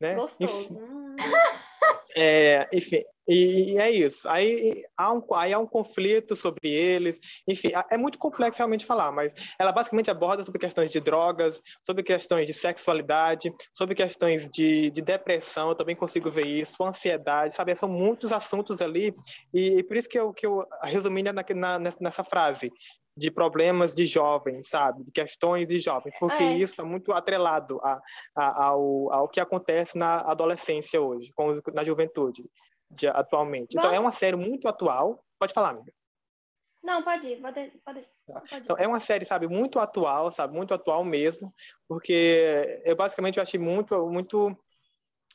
Né? Gostoso. Hum. É, enfim, e, é isso. Aí há, um, aí há um conflito sobre eles. Enfim, é muito complexo realmente falar, mas ela basicamente aborda sobre questões de drogas, sobre questões de sexualidade, sobre questões de, de depressão, eu também consigo ver isso, ansiedade, sabe? São muitos assuntos ali, e, e por isso que eu, que eu resumi na, na- nessa frase. De problemas de jovens, sabe? De questões de jovens, porque É. isso está muito atrelado a, a- ao, ao que acontece na adolescência hoje, com na juventude de, atualmente. Então, Bom. é uma série muito atual. Pode falar, amiga. Não, pode ir, pode, pode, ir, pode. Então, é uma série, sabe, muito atual, sabe, muito atual mesmo, porque eu basicamente eu achei muito, muito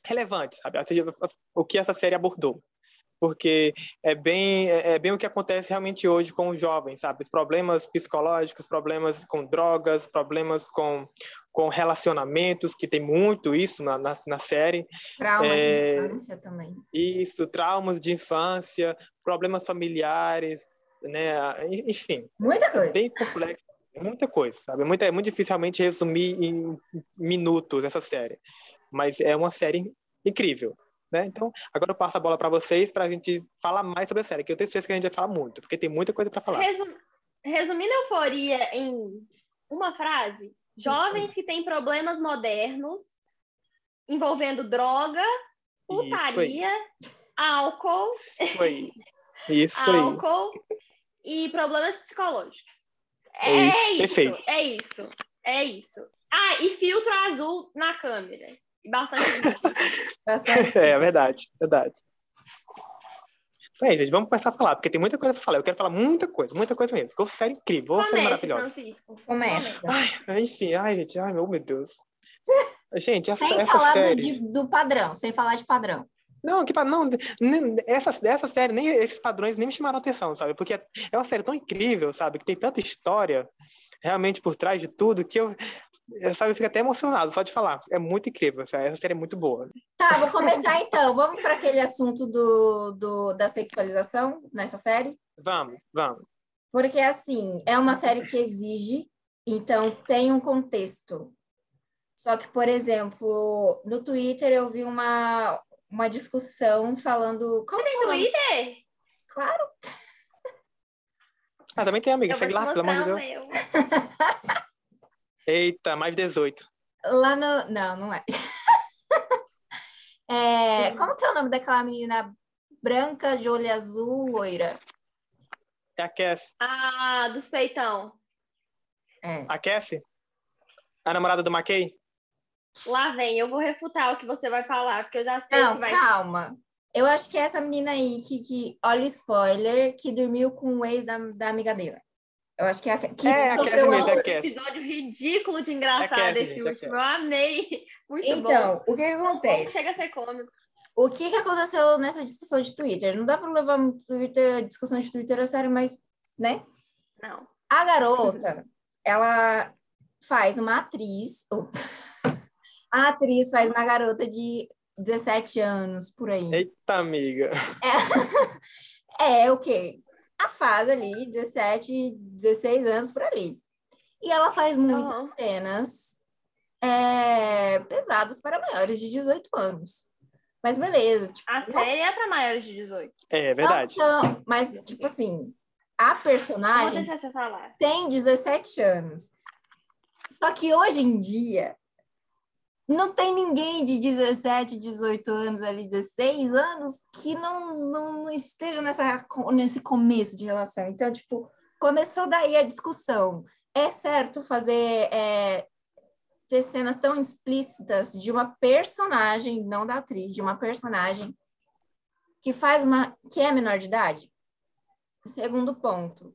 relevante, sabe, o que essa série abordou. Porque é bem, é é bem o que acontece realmente hoje com os jovens, sabe? Problemas psicológicos, problemas com drogas, problemas com, com relacionamentos, que tem muito isso na, na, na série. Trauma É, de infância também. Isso, traumas de infância, problemas familiares, né? Enfim, Muita coisa. bem complexo, muita coisa, sabe? É muito, é muito difícil realmente resumir em minutos essa série, mas é uma série incrível, né? Então, agora eu passo a bola para vocês para a gente falar mais sobre a série, que eu tenho certeza que a gente vai falar muito, porque tem muita coisa para falar. Resum- Resumindo a euforia em uma frase, jovens que têm problemas modernos envolvendo droga, Isso aí. putaria, álcool. Isso aí. álcool e problemas psicológicos. É É, isso, isso, é isso, é isso. Ah, e filtro azul na câmera. Bastante Bastante. É, é verdade, verdade. Bem, gente, vamos começar a falar, porque tem muita coisa pra falar. Eu quero falar muita coisa, muita coisa mesmo. Ficou série incrível, uma série maravilhosa. Francisco. Começa. Ai, enfim, ai, gente, ai, meu, Deus. Gente, essa, Sem essa falar do, série. de- do padrão, sem falar de padrão. Não, que não, essa, essa série, nem esses padrões nem me chamaram atenção, sabe? Porque é uma série tão incrível, sabe? Que tem tanta história realmente por trás de tudo que eu, eu sabe, eu fico até emocionado só de falar. É muito incrível, sabe? essa série é muito boa. Tá, vou começar então. Vamos para aquele assunto do, do, da sexualização nessa série? Vamos, vamos. Porque, assim, é uma série que exige, então tem um contexto. Só que, por exemplo, no Twitter eu vi uma, uma discussão falando. Como nome? Twitter? Claro. Ah, também tem amiga, Eu segue lá, pelo amor de Deus. Eita, mais 18. Lá no. Não, não é. É, como que é o nome daquela menina branca, de olho azul, loira? É aquece. Ah, dos peitão. É. Aquece? A namorada do McKay? Lá vem, eu vou refutar o que você vai falar, porque eu já sei o Não, que vai calma. Eu acho que é essa menina aí que, que olha o spoiler, que dormiu com o ex da, da amiga dela. Eu acho que é a que É, a- é Um aquece. episódio ridículo de engraçado Aquece, esse gente, último. Eu amei. Muito bom. Então, o que, que Como acontece? Chega a ser cômico. O que, que aconteceu nessa discussão de Twitter? Não dá para levar muito Twitter, discussão de Twitter a sério, mas, né? Não. A garota, ela faz uma atriz. ou- A atriz faz uma garota de 17 anos, por aí. Eita, amiga. É, é o quê? A fase ali, 17, 16 anos por ali. E ela faz muitas Aham. cenas é, pesadas para maiores de 18 anos. Mas beleza, tipo, A série é para maiores de 18. É verdade. Então, mas, tipo assim, a personagem tem 17 anos. Só que hoje em dia, não tem ninguém de 17, 18 anos ali, 16 anos, que não, não, esteja nessa, nesse começo de relação. Então, tipo, começou daí a discussão. É certo fazer. é, ter cenas tão explícitas de uma personagem, não da atriz, de uma personagem que faz uma. que é menor de idade? Segundo ponto,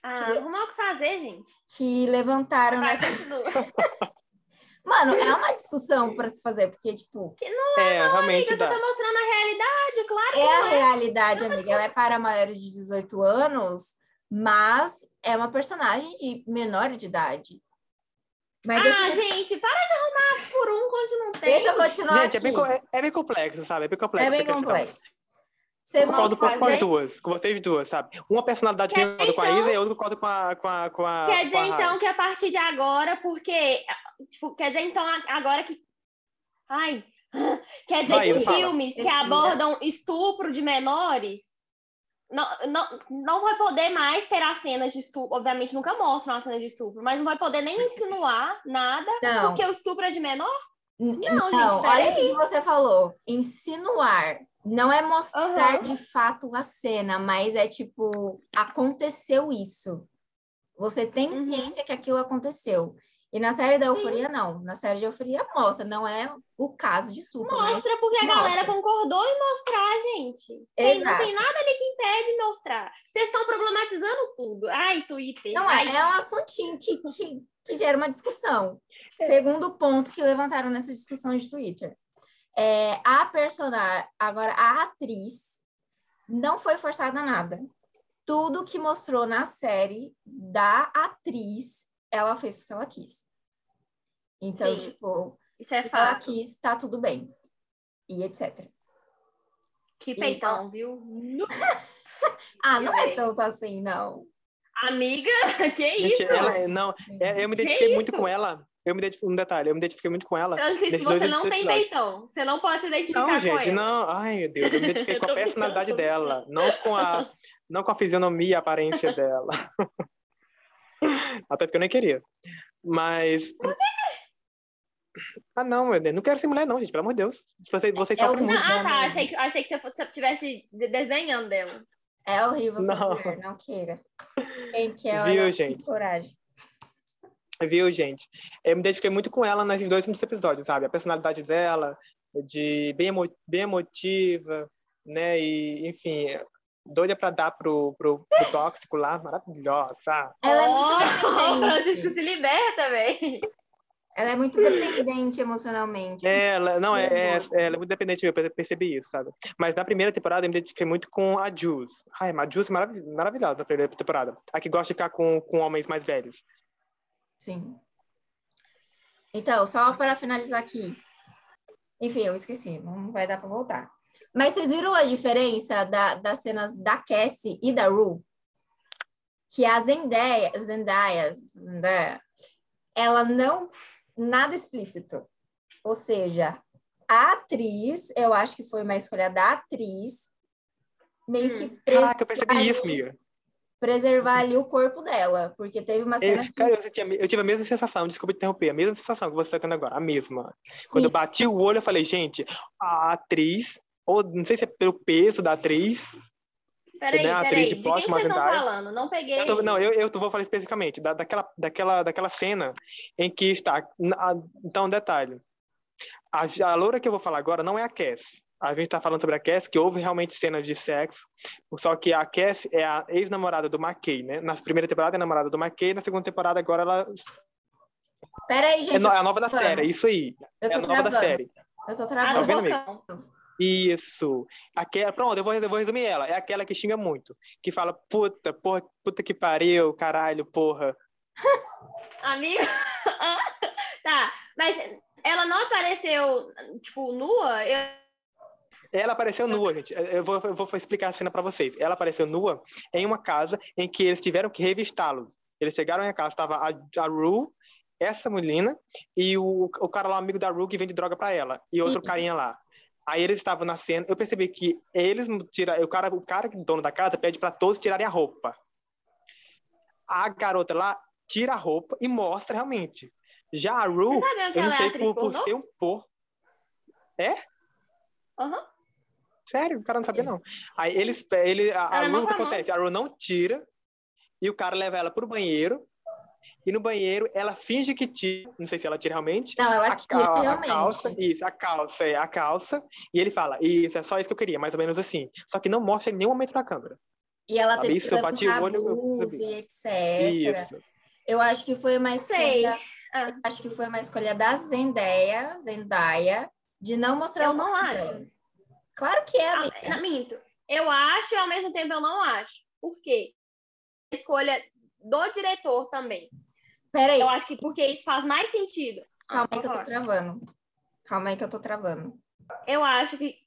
Ah, arrumar o que fazer, gente. que levantaram Vai, nessa. Mano, é uma discussão para se fazer, porque, tipo, É, realmente Amiga, você dá. tá mostrando a realidade, claro. é a realidade, amiga. Ela é para maiores de 18 anos, mas é uma personagem de menor de idade. Mas Ah, eu- gente, para de arrumar por um quando não tem. deixa eu continuar Gente, é bem, é, é bem complexo, sabe? É bem complexo É bem essa complexo. Eu concordo com, com as duas, com vocês duas, sabe? Uma personalidade que eu concordo com a então? Isa e outra que eu concordo com a, com a, com a Quer com dizer, a então, que a partir de agora, porque. Tipo, quer dizer, então, a- agora que. Ai. Quer dizer Vai, que fala. filmes que Respira. abordam estupro de menores não, não, não vai poder mais ter as cenas de estupro. Obviamente, nunca mostram as cenas de estupro, mas não vai poder nem insinuar nada, não. porque o estupro é de menor? N- Não, gente, Não, olha o que que você falou. Insinuar. Não é mostrar Aham. de fato a cena, mas é tipo, aconteceu isso. Você tem Uhum. ciência que aquilo aconteceu. E na série da Euforia, não. Na série de Euforia, mostra. Não é o caso de estupro. mas- Mostra, porque a Mostra. galera concordou em mostrar, gente. Tem, não tem nada ali que impede mostrar. Vocês estão problematizando tudo. Ai, Twitter. Não ai, é, é um assuntinho que, que, que gera uma discussão. Segundo ponto que levantaram nessa discussão de Twitter. É, a personagem, agora a atriz, não foi forçada a nada. Tudo que mostrou na série da atriz, ela fez porque ela quis. Então, Sim. tipo, Isso é se ela fato. quis, tá tudo bem. E etc. Que Então- peitão, viu? Ah, não é tanto assim, não. Amiga, que Gente, isso? ela, é- não, é, eu me identifiquei muito com ela. Eu me identifiquei, um detalhe, eu me identifiquei muito com ela. Francisco, nesses dois você não tem episódios. peitão. Você não pode se identificar Não, com gente, ela. não. Ai, meu Deus, eu me identifiquei com a personalidade brincando. dela, não com a, não com a fisionomia e a aparência dela. Até porque eu nem queria. Mas. Ah, não, meu Deus. Não quero ser mulher, não, gente, pelo amor de Deus. Vocês, vocês É sofrem que- muito. Ah, tá. Não, Achei que, achei que você estivesse desenhando dela. É horrível ser Não. mulher, não queira. Quem quer, Viu, olha, gente? coragem. Viu, gente? Eu me identifiquei muito com ela nesses dois últimos episódios, sabe? A personalidade dela, de bem, emo bem emotiva, né? E, enfim, doida pra dar pro, pro, pro tóxico lá, maravilhosa. Ela é oh, muito o Francisco se liberta, velho. Ela é muito dependente emocionalmente. Ela, não, é, é- Uhum. ela é muito dependente, eu perce- percebi isso, sabe? Mas na primeira temporada eu me identifiquei muito com a Jules. Ai, a Jules é marav maravilhosa na primeira temporada. A que gosta de ficar com, com homens mais velhos. Sim. Então, só para finalizar aqui. Enfim, eu esqueci, não vai dar para voltar. Mas vocês viram a diferença da, das cenas da Cassie e da Rue? Que a Zendaya, Zendaya, Zendaya, ela não nada explícito. Ou seja, a atriz, eu acho que foi uma escolha da atriz, meio que pres- Caraca, eu percebi isso, amiga. Preservar ali o corpo dela, porque teve uma Eu, cena que cara, eu, senti eu tive a mesma sensação, desculpa te interromper, a mesma sensação que você está tendo agora, a mesma. Quando eu bati o olho, eu falei, gente, a atriz, ou não sei se é pelo peso da atriz, Peraí, Né, peraí. de De, quem vocês estão falando? Não peguei. Eu tô- não, eu, eu vou falar especificamente da, daquela, daquela, daquela cena em que está. na- então, um detalhe. A, a loura que eu vou falar agora não é a Cass. A gente está falando sobre a Cass, que houve realmente cenas de sexo. Só que a Cass é a ex-namorada do McKay, né? Na primeira temporada é a namorada do McKay, na segunda temporada agora ela Peraí, é, gente, no- é a nova da série, é isso aí. eu É a tô nova da série. Eu tô Ah, travando. do vendo, amigo? Bocão. Isso. Aquela, pronto, eu vou, eu vou resumir ela. É aquela que xinga muito. Que fala, puta, porra, puta que pariu, caralho, porra. Amiga. tá, mas ela não apareceu, tipo, nua? Eu... Ela apareceu nua, gente. Eu vou, eu vou explicar a cena pra vocês. Ela apareceu nua em uma casa em que eles tiveram que revistá-los. Eles chegaram em casa, estava a, a Ru, essa menina, e o, o cara lá, amigo da Ru, que vende droga pra ela. E outro Sim. carinha lá. Aí eles estavam na cena, eu percebi que eles tiram, o cara, o cara, dono da casa, pede pra todos tirarem a roupa. A garota lá tira a roupa e mostra realmente. Já a Ru, Você sabe que eu não é sei por, por ser um por. Aham. Sério, o cara não sabia, não. Aí eles, ele, a, a acontece? A Ru não tira, e o cara leva ela pro banheiro, e no banheiro ela finge que tira, não sei se ela tira realmente, Não, ela a, tira a realmente. calça, isso, a calça, é a calça, e ele fala, isso, é só isso que eu queria, mais ou menos assim. Só que não mostra em nenhum momento na câmera. E ela Sabe teve isso? que Eu bati o olho, e etc. Isso. Eu acho que foi uma Sei. escolha, Ah, acho que foi uma escolha da Zendaya, Zendaya, de não mostrar eu o não acho. dela. Claro que é, Ah, amiga. minto. Eu acho e ao mesmo tempo eu não acho. Por quê? Escolha do diretor também. Peraí, Eu acho que porque isso faz mais sentido. calma Ah, aí que eu tô travando. Calma aí que eu tô travando. Eu acho que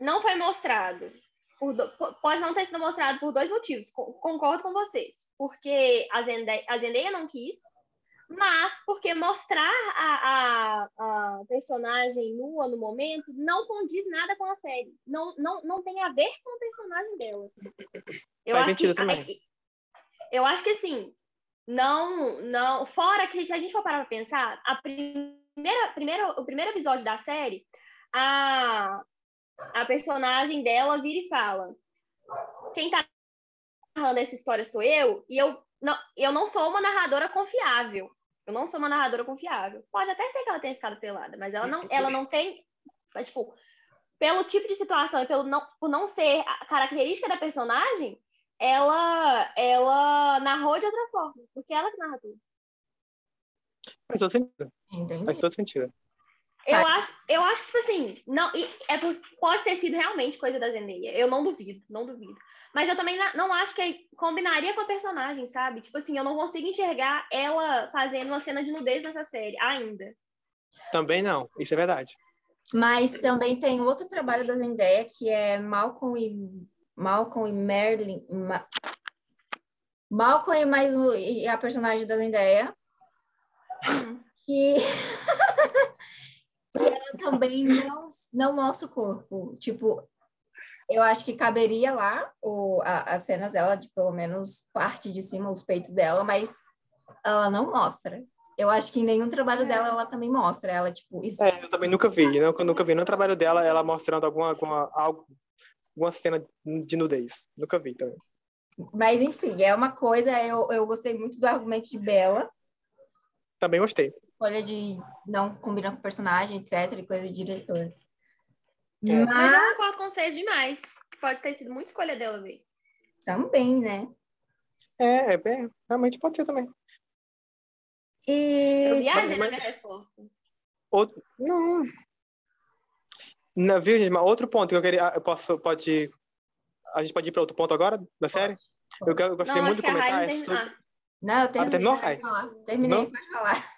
não foi mostrado. do- po- Pode não ter sido mostrado por dois motivos. co- Concordo com vocês. Porque a Zendaya, a Zendaya não quis, mas porque mostrar a, a, a personagem nua no momento não condiz nada com a série. Não, não, não tem a ver com o personagem dela. Eu Faz acho sentido que, também. Eu acho que assim, não, não. Fora que se a gente for parar pra pensar, a primeira, primeiro, o primeiro episódio da série, a, a personagem dela vira e fala: Quem tá narrando essa história sou eu, e eu não, eu não sou uma narradora confiável. Eu não sou uma narradora confiável. Pode até ser que ela tenha ficado pelada, mas ela não, ela não tem. Mas, tipo, pelo tipo de situação e pelo não, por não ser a característica da personagem, ela, ela narrou de outra forma, porque ela que narra tudo. Faz todo sentido. Entendi. Faz todo sentido. Eu acho, eu acho que, tipo assim, não, é por- pode ter sido realmente coisa da Zendaya. Eu não duvido, não duvido. Mas eu também não acho que combinaria com a personagem, sabe? Tipo assim, eu não consigo enxergar ela fazendo uma cena de nudez nessa série, ainda. Também não, isso é verdade. Mas também tem outro trabalho da Zendaya que é Malcolm e Malcolm e Merlin. Ma... Malcolm e mais e a personagem da Zendaya que, que também não, não mostra o corpo. Tipo, eu acho que caberia lá o, a- as cenas dela, de pelo menos parte de cima, os peitos dela, mas ela não mostra. Eu acho que em nenhum trabalho dela ela também mostra. Ela, tipo, isso É, eu também nunca vi, né? Eu nunca vi no trabalho dela ela mostrando alguma, alguma algo alguma cena de nudez. Nunca vi também. Mas, enfim, é uma coisa, eu, eu gostei muito do argumento de Bela. Também gostei. Escolha de não combinar com o personagem, etc, e coisa de diretor. É. Mas... Mas eu concordo com vocês demais. Pode ter sido muita escolha dela, ver. Também, né? É, é, é, realmente pode ser também. E... Eu viajei mas, na minha resposta. Outro, não. Não, viu, gente? Mas outro ponto que eu queria. Eu posso, pode. A gente pode ir para outro ponto agora da série? Pode. Eu, eu gostaria não, muito de comentar. Sobre... Ah. Não, eu terminei. Ah, terminou, Rai? Terminei, não? pode falar.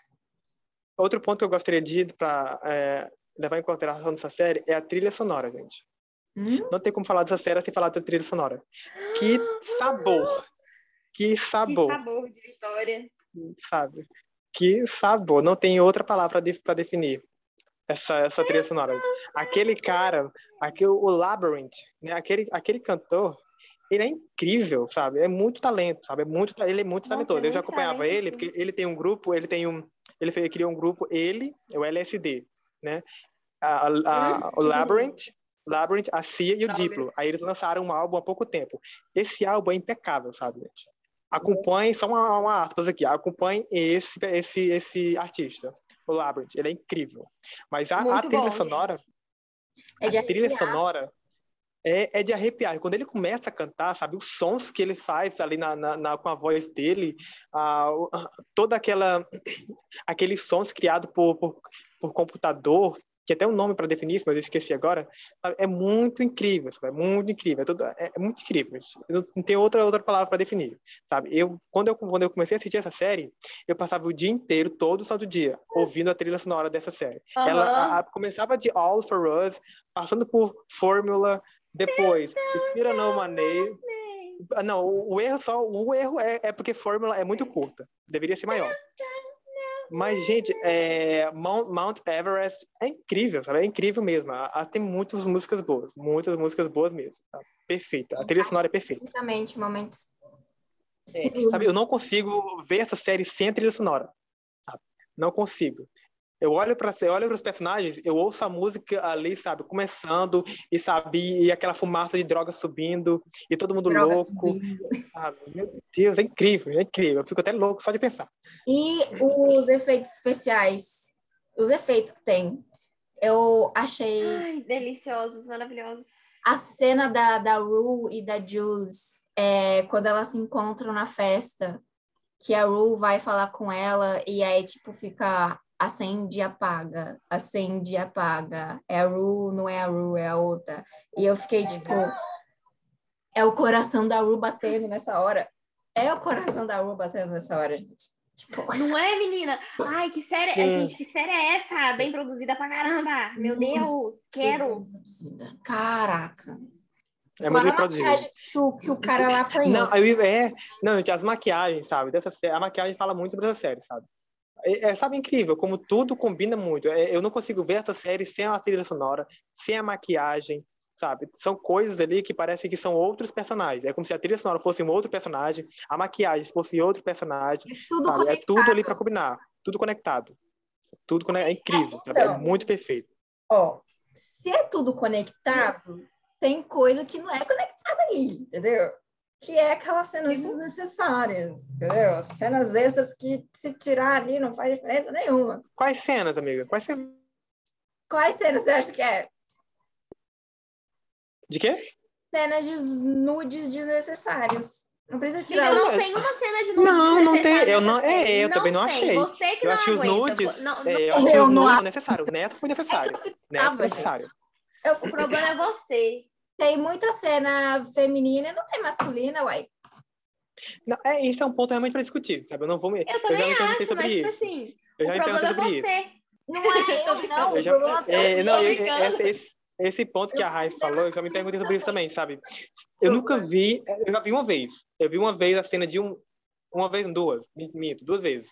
Outro ponto que eu gostaria de para é, levar em consideração nessa série é a trilha sonora, gente. Hum? Não tem como falar dessa série sem falar da trilha sonora. Que sabor! Que sabor! Que sabor de vitória. Sabe? Que sabor! Não tem outra palavra para definir essa, essa trilha sonora. Aquele cara, aquele, o Labyrinth, né? aquele, aquele cantor, ele é incrível, sabe? É muito talento, sabe? É muito, ele é muito talentoso. Nossa, eu já acompanhava ele, porque ele tem um grupo, ele tem um, ele fez, criou um grupo, ele, o LSD, né? A, a, o Labyrinth, Labyrinth, a Cia e o Diplo. Aí eles lançaram um álbum há pouco tempo. Esse álbum é impecável, sabe, gente? Acompanhe, só uma, uma aspas aqui, acompanhe esse, esse, esse artista, o Labyrinth, ele é incrível. Mas a, a trilha bom, sonora, É a trilha sonora é, é de arrepiar. Quando ele começa a cantar, sabe, os sons que ele faz ali na, na, na com a voz dele, ah, toda aquela aqueles sons criados por, por, por computador, que até um nome para definir isso, mas eu esqueci agora, é muito incrível, sabe? é muito incrível, é, tudo, é, é muito incrível. Eu não tem outra outra palavra para definir, sabe? Eu quando eu quando eu comecei a assistir essa série, eu passava o dia inteiro, todo santo dia, ouvindo a trilha sonora dessa série. Uhum. Ela a, a, começava de All for Us, passando por Fórmula, depois Spira No Money. Não, o, o erro só, o erro é, é porque Fórmula é muito curta, deveria ser maior. Mas, gente, é, Mount, Mount, Everest é incrível, sabe? É incrível mesmo. A, tem muitas músicas boas, muitas músicas boas mesmo. Tá? Perfeita. A trilha sonora é perfeita. Exatamente, momentos. É, sabe, eu não consigo ver essa série sem a trilha sonora. Sabe? Não consigo. Eu olho para eu olho os personagens, eu ouço a música ali, sabe, começando e sabe e aquela fumaça de droga subindo e todo mundo Droga louco, subindo. sabe? Meu Deus, é incrível, é incrível. Eu fico até louco só de pensar. E os efeitos especiais, os efeitos que tem. Eu achei Ai, deliciosos, maravilhosos. a cena da, da Rue e da Jules, é, quando elas se encontram na festa, que a Rue vai falar com ela e aí, tipo, fica acende e apaga, acende e apaga. É a Rue, não é a Rue, é a outra. E eu fiquei, tipo, é o coração da Rue batendo nessa hora. É o coração da Rue batendo nessa hora, gente. Tipo, Não é, menina? Ai, que série. é. Gente, que série é essa? Bem produzida pra caramba. Meu Muito Deus, quero. produzida. Caraca. É Fora muito bem que o, que o cara lá apanhou. Não, aí é, não, gente, as maquiagens, sabe? Dessa a maquiagem fala muito sobre essa série, sabe? É, é, sabe, incrível, como tudo combina muito. É, eu não consigo ver essa série sem a trilha sonora, sem a maquiagem, sabe? São coisas ali que parecem que são outros personagens. É como se a trilha sonora fosse um outro personagem, a maquiagem fosse outro personagem, É tudo sabe? É conectado. tudo ali para combinar, tudo conectado. Tudo conectado. É incrível, sabe? É Então. muito perfeito. Ó, se é tudo conectado, tem coisa que não é conectada aí, entendeu? Que é aquelas cenas desnecessárias, entendeu? Cenas extras que se tirar ali não faz diferença nenhuma. Quais cenas, amiga? Quais cenas? Quais cenas você acha que é? De quê? Cenas de nudes desnecessários. Não precisa tirar Então Não, não é- tem uma cena de nude Não, não tem. Eu não, é, eu também não tem. achei. Você que Eu não achei os nudes. Não, não, é, eu Eu achei os não nudes necessários. O Neto foi É necessário. eu Neto foi necessário. Eu O problema é você. Tem muita cena feminina e não tem masculina, uai. Não, é, isso é um ponto realmente para discutir, sabe? Eu não vou me. Eu já também me perguntei acho, sobre mas tipo isso. assim, eu o já me problema perguntei é sobre isso. você. Não é eu, não. Eu já, é é, eu. não, eu- esse, esse, esse ponto que a Rai falou, eu já me perguntei sobre isso também. sabe? Eu Eu nunca vi, eu já vi uma vez. Eu vi uma vez a cena de um. Uma vez, duas, minto, duas vezes.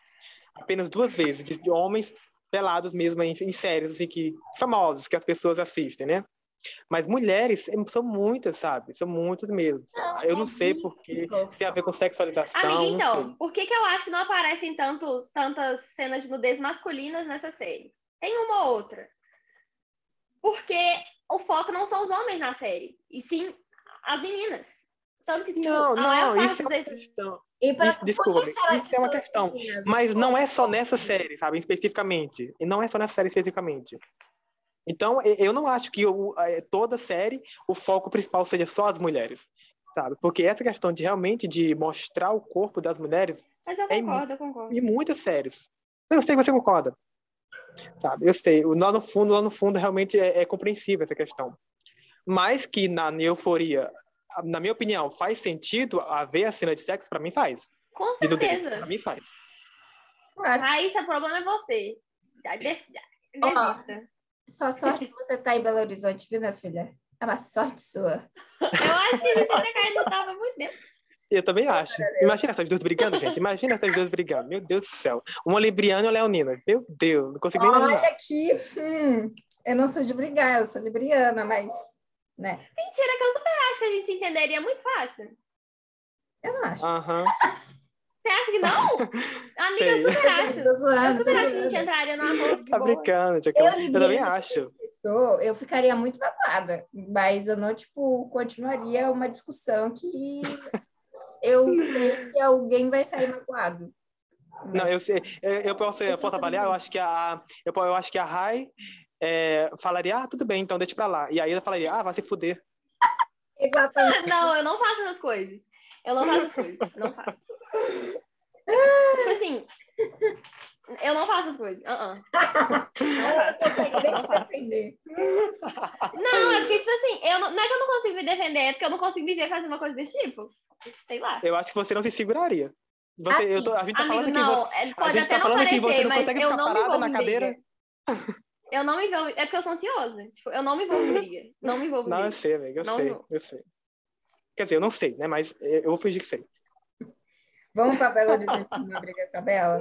Apenas duas vezes, de, de homens pelados mesmo em, em séries, assim, que, famosos, que as pessoas assistem, né? Mas mulheres eh, são muitas, sabe? São muitas mesmo. Não, Eu não é sei porque tem a ver com sexualização, Amiga, então, sei. por que, que eu acho que não aparecem tantos, tantas cenas de nudez masculinas nessa série? Tem uma ou outra. Porque o foco não são os homens na série, e sim as meninas. Tanto que, tipo, Não, não, isso é uma questão. E pra, desculpa, isso que é uma questão. meninas? Mas não é só nessa série, sabe? Especificamente. E não é só nessa série especificamente. Então, eu não acho que o- toda série o foco principal seja só as mulheres, sabe? Porque essa questão de realmente de mostrar o corpo das mulheres Mas eu É concordo, eu concordo. em muitas séries. Eu sei que você concorda, sabe? Eu sei. Lá no fundo, lá no fundo, realmente é, é compreensível essa questão. Mas que na euforia, na minha opinião, faz sentido haver a cena de sexo, pra mim faz. Com certeza. pra mim faz. Claro. Raíssa, o problema é você. Já de- já- Ó. Só sorte que você tá em Belo Horizonte, viu, minha filha? É uma sorte sua. Eu acho que a gente tinha caído no tava muito tempo. Eu também acho. Imagina essas duas brigando, gente. Imagina essas duas brigando. Meu Deus do céu. Uma libriana e uma leonina. Meu Deus, não consigo nem imaginar. Olha aqui. hum, eu não sou de brigar, eu sou libriana, mas, né? Mentira, que eu super acho que a gente se entenderia muito fácil. Eu não acho. Aham. Você acha que não? Amiga, eu super acho. Tô Eu zoando, tô super acho que a gente entraria num acordo de Tá boa. brincando, tia. Eu, Eu, também libriana, acho. Sou, eu ficaria muito babada, mas eu não, tipo, continuaria uma discussão que eu sei que alguém vai sair magoado. Não, eu sei. Eu, eu posso, eu posso avaliar? Eu acho que a, eu, eu acho que a Rai é, falaria, ah, tudo bem, então deixa pra lá. E aí ela falaria, ah, vai se fuder. Exatamente. Não, eu não faço essas coisas. Eu não faço essas coisas. Não faço. Tipo assim, eu não faço as coisas. Não Ela faço. não faço. defender. Não, é porque, tipo assim, eu não, não é que eu não consigo me defender, é porque eu não consigo me ver fazendo uma coisa desse tipo. Sei lá. Eu acho que você não se seguraria. Você, Assim, eu tô- a gente tá Amigo, falando que não, você. é, pode gente até tá não falando que parecer, você não mas consegue ficar parada na cadeira. briga. Eu não me envolvo. É porque eu sou ansiosa. Tipo, eu não me envolvo em briga. Não me envolvo em Não, eu briga. sei, amigo, eu Não, sei, eu sei. Quer dizer, eu não sei, né? Mas eu vou fingir que sei. Vamos para Belo Horizonte uma briga com a Bela?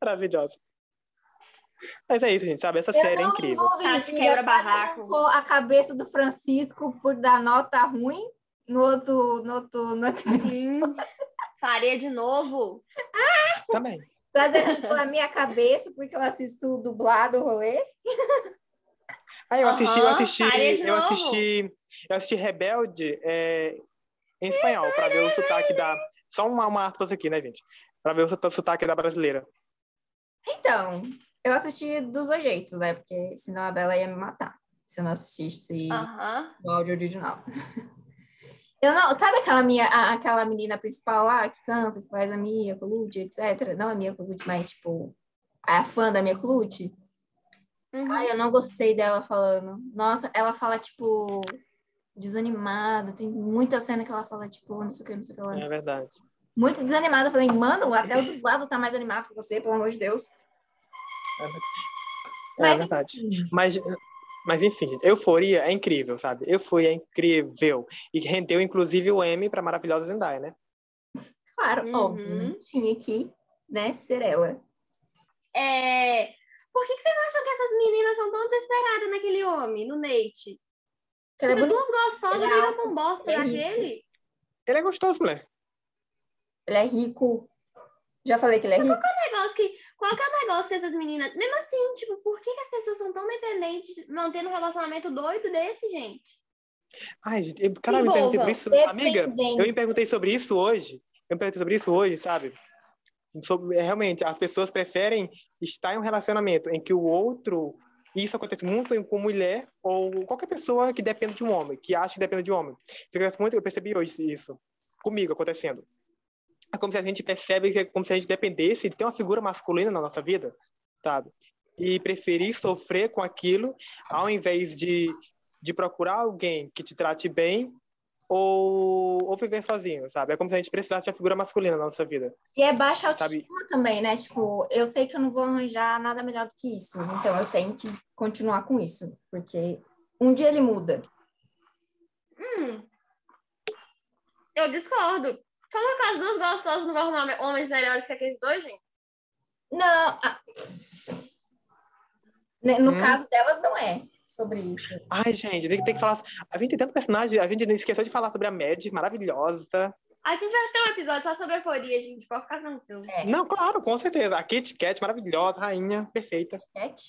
Maravilhosa. Mas é isso, gente, sabe? Essa Eu série é incrível. Tati briga, quebra barraco. a cabeça do Francisco por dar nota ruim no outro, no outro, no outro Sim. Faria de novo. Também. Quase arrancou a minha cabeça porque eu assisto dublado o rolê. Ah, eu assisti, eu assisti, eu assisti, eu assisti Rebelde é, em espanhol, pra ver o sotaque da. Só uma, uma aspas aqui, né, gente? Pra ver o sota- sotaque da brasileira. Então, eu assisti dos dois jeitos, né? Porque senão a Bela ia me matar se eu não assistisse o áudio original. Eu não, sabe aquela minha, a- aquela menina principal lá que canta, que faz a Mia Colucci, etc. Não a Mia Colucci, mas tipo a fã da Mia Colucci. Uhum. Ai, eu não gostei dela falando. Nossa, ela fala tipo desanimada, tem muita cena que ela fala tipo, não sei o que, não sei o que lá. É verdade. Muito desanimada. Eu falei, mano, até o dublado tá mais animado que você, pelo amor de Deus. É Mas, verdade. enfim. Mas, mas enfim, Euforia é incrível, sabe? Euforia é incrível. E rendeu, inclusive, o M pra maravilhosa Zendaya, né? Claro, Uhum. óbvio, né? Tinha que, né, ser ela. É... Por que, que vocês acham que essas meninas são tão desesperadas naquele homem, no Nate? Ela é duas gostosas Ele é com bosta é daquele. Ele é gostoso, mulher. ele é rico. Já falei que ele é rico? negócio que. Qual que é o negócio que essas meninas. Mesmo assim, tipo, por que, que as pessoas são tão dependentes mantendo um relacionamento doido desse, gente? Ai, gente, eu, cara, eu me perguntei por isso. Amiga, eu me perguntei sobre isso hoje. Eu me perguntei sobre isso hoje, sabe? Sobre, é, realmente, as pessoas preferem estar em um relacionamento em que o outro. E Isso acontece muito com mulher ou qualquer pessoa que depende de um homem, que acha que depende de um homem. Acontece muito, eu percebi hoje isso comigo acontecendo. É como se a gente percebe que é como se a gente dependesse de ter uma figura masculina na nossa vida, sabe? E preferir sofrer com aquilo ao invés de, de procurar alguém que te trate bem ou, ou viver sozinho, sabe? É como se a gente precisasse de uma figura masculina na nossa vida. E é baixa Sabe- autoestima também, né? Tipo, eu sei que eu não vou arranjar nada melhor do que isso. Então eu tenho que continuar com isso. Porque um dia ele muda. Hum. Eu discordo. Como que as duas gostosas não vão arrumar homens melhores que aqueles dois, gente? Não. ah, né, No Hum. caso delas, não é sobre isso. Ai, gente, tem, que- tem que falar. A gente tem tanto personagem, a gente esqueceu de falar sobre a Mad, maravilhosa. A gente vai ter um episódio só sobre euforia, gente. Pode ficar tranquilo. É. Não, claro, com certeza. A Kit Kat, maravilhosa, rainha, perfeita. Cat?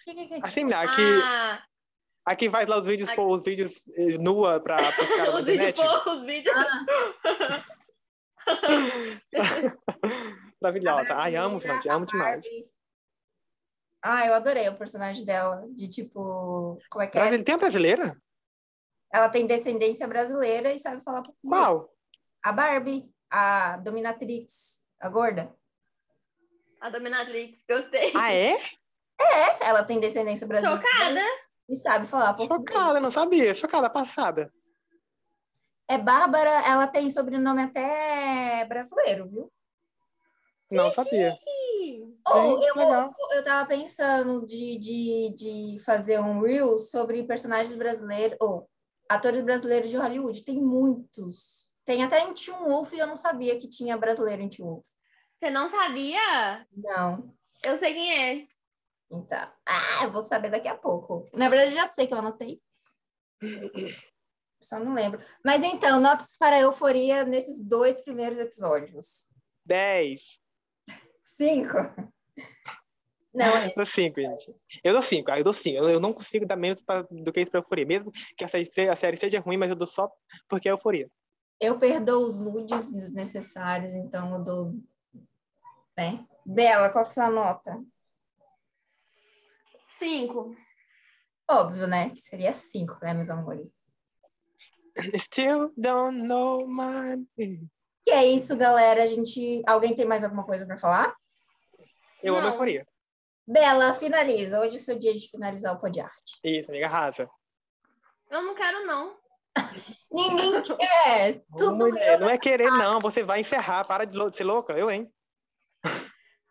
O que, que é? Assim, que. Ah, Aqui faz lá os vídeos, Aqui. pô, os vídeos eh, nua pra, pros caras da os vídeos, pô, os vídeos. Ah, Maravilhosa. Ai, amo, gente, amo a demais. Barbie. Ah, eu adorei o personagem dela, de tipo, como é que é? Brasil... Tem a brasileira? Ela tem descendência brasileira e sabe falar português. Qual? A Barbie, a dominatrix, a gorda. A Dominatrix, gostei. Ah, é? É, ela tem descendência brasileira Chocada. e sabe falar português. Chocada, não sabia. Chocada, passada. É Bárbara, ela tem sobrenome até brasileiro, viu? Não sabia. Ih, Ou eu, legal. eu tava pensando de, de, de fazer um reel sobre personagens brasileiros, ou atores brasileiros de Hollywood. Tem muitos. Tem até em Teen Wolf e eu não sabia que tinha brasileiro em Teen Wolf. Você não sabia? Não. Eu sei quem é. Então. Ah, eu vou saber daqui a pouco. Na verdade, eu já sei que eu anotei. Só não lembro. Mas então, notas para a euforia nesses dois primeiros episódios. 10. Cinco? Não, é. Eu dou 5, gente. Eu dou 5, ah, eu dou 5. Eu, eu não consigo dar menos pra- do que isso pra euforia. Mesmo que a série, a série seja ruim, mas eu dou só porque é euforia. Eu perdoo os nudes desnecessários, então eu dou. Né? Dela, qual que é a sua nota? Cinco. Óbvio, né? Que seria cinco, né, meus amores? Still don't know my name. E é isso, galera. A gente. Alguém tem mais alguma coisa para falar? Eu amo Não. euforia. Bela, finaliza. Hoje é o seu dia de finalizar o Pod Arte. Isso, amiga, arrasa. Eu não quero, não. Ninguém quer. Tudo Mulher, eu não é querer, não. Você vai encerrar. Para de lou- ser louca. Eu, hein?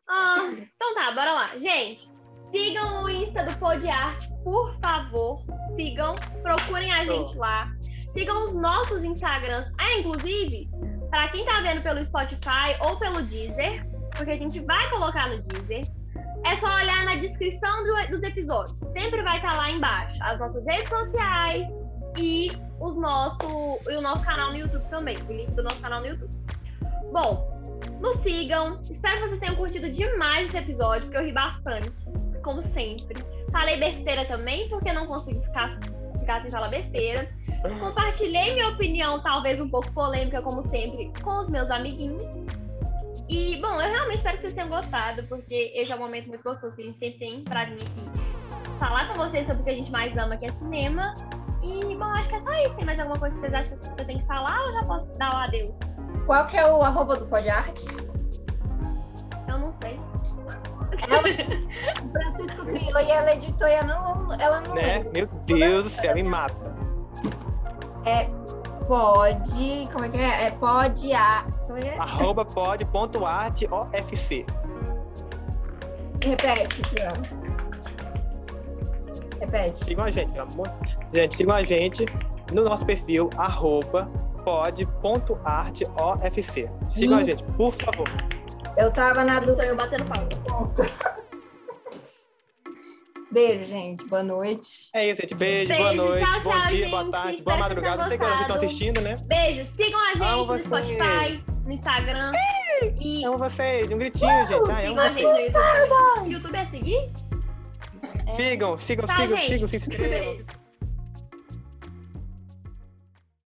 Ah, então tá, bora lá. Gente, sigam o Insta do Pod Arte, por favor. Sigam, procurem a gente lá. Sigam os nossos Instagrams. Ah, inclusive, para quem tá vendo pelo Spotify ou pelo Deezer, porque a gente vai colocar no Deezer, é só olhar na descrição do- dos episódios. Sempre vai estar lá embaixo as nossas redes sociais e, os nosso, e o nosso canal no YouTube também. O link do nosso canal no YouTube. Bom, nos sigam. Espero que vocês tenham curtido demais esse episódio, porque eu ri bastante, como sempre. Falei besteira também, porque não consigo ficar, ficar sem falar besteira. Compartilhei minha opinião, talvez um pouco polêmica, como sempre, com os meus amiguinhos. E, bom, eu realmente espero que vocês tenham gostado, porque esse é um momento muito gostoso que a gente sempre tem pra vir aqui falar com vocês sobre o que a gente mais ama, que é cinema. E, bom, acho que é só isso. Tem mais alguma coisa que vocês acham que eu tenho que falar ou já posso dar o adeus? Qual que é o arroba do Pod Arte? Eu não sei. Ela, Francisco criou e ela editou e ela não, ela não Né? Meu Deus do céu, me mata. É pode. Como é que é? É pode a. É? é? Arroba pod ponto arte OFC. Repete, Fran. Repete. Sigam a gente, pelo amor de Deus. Gente, sigam a gente no nosso perfil, arroba pod.arteofc. Sigam a Ih. gente, por favor. Eu tava na dúvida. eu batendo palma. ponto. Beijo, gente. Boa noite. É isso, gente. Beijo, Beijo, boa noite, tchau, bom tchau, dia, gente. boa tarde, Espero boa que madrugada. Não sei que vocês estão assistindo, né? Beijo. Sigam a gente Amo no vocês. Spotify, no Instagram. E Amo vocês. Um gritinho, gente. Ai, amo sigam a gente no YouTube. YouTube é seguir? Sigam, sigam, Tchau, sigam, gente. sigam, se inscrevam. Beijo.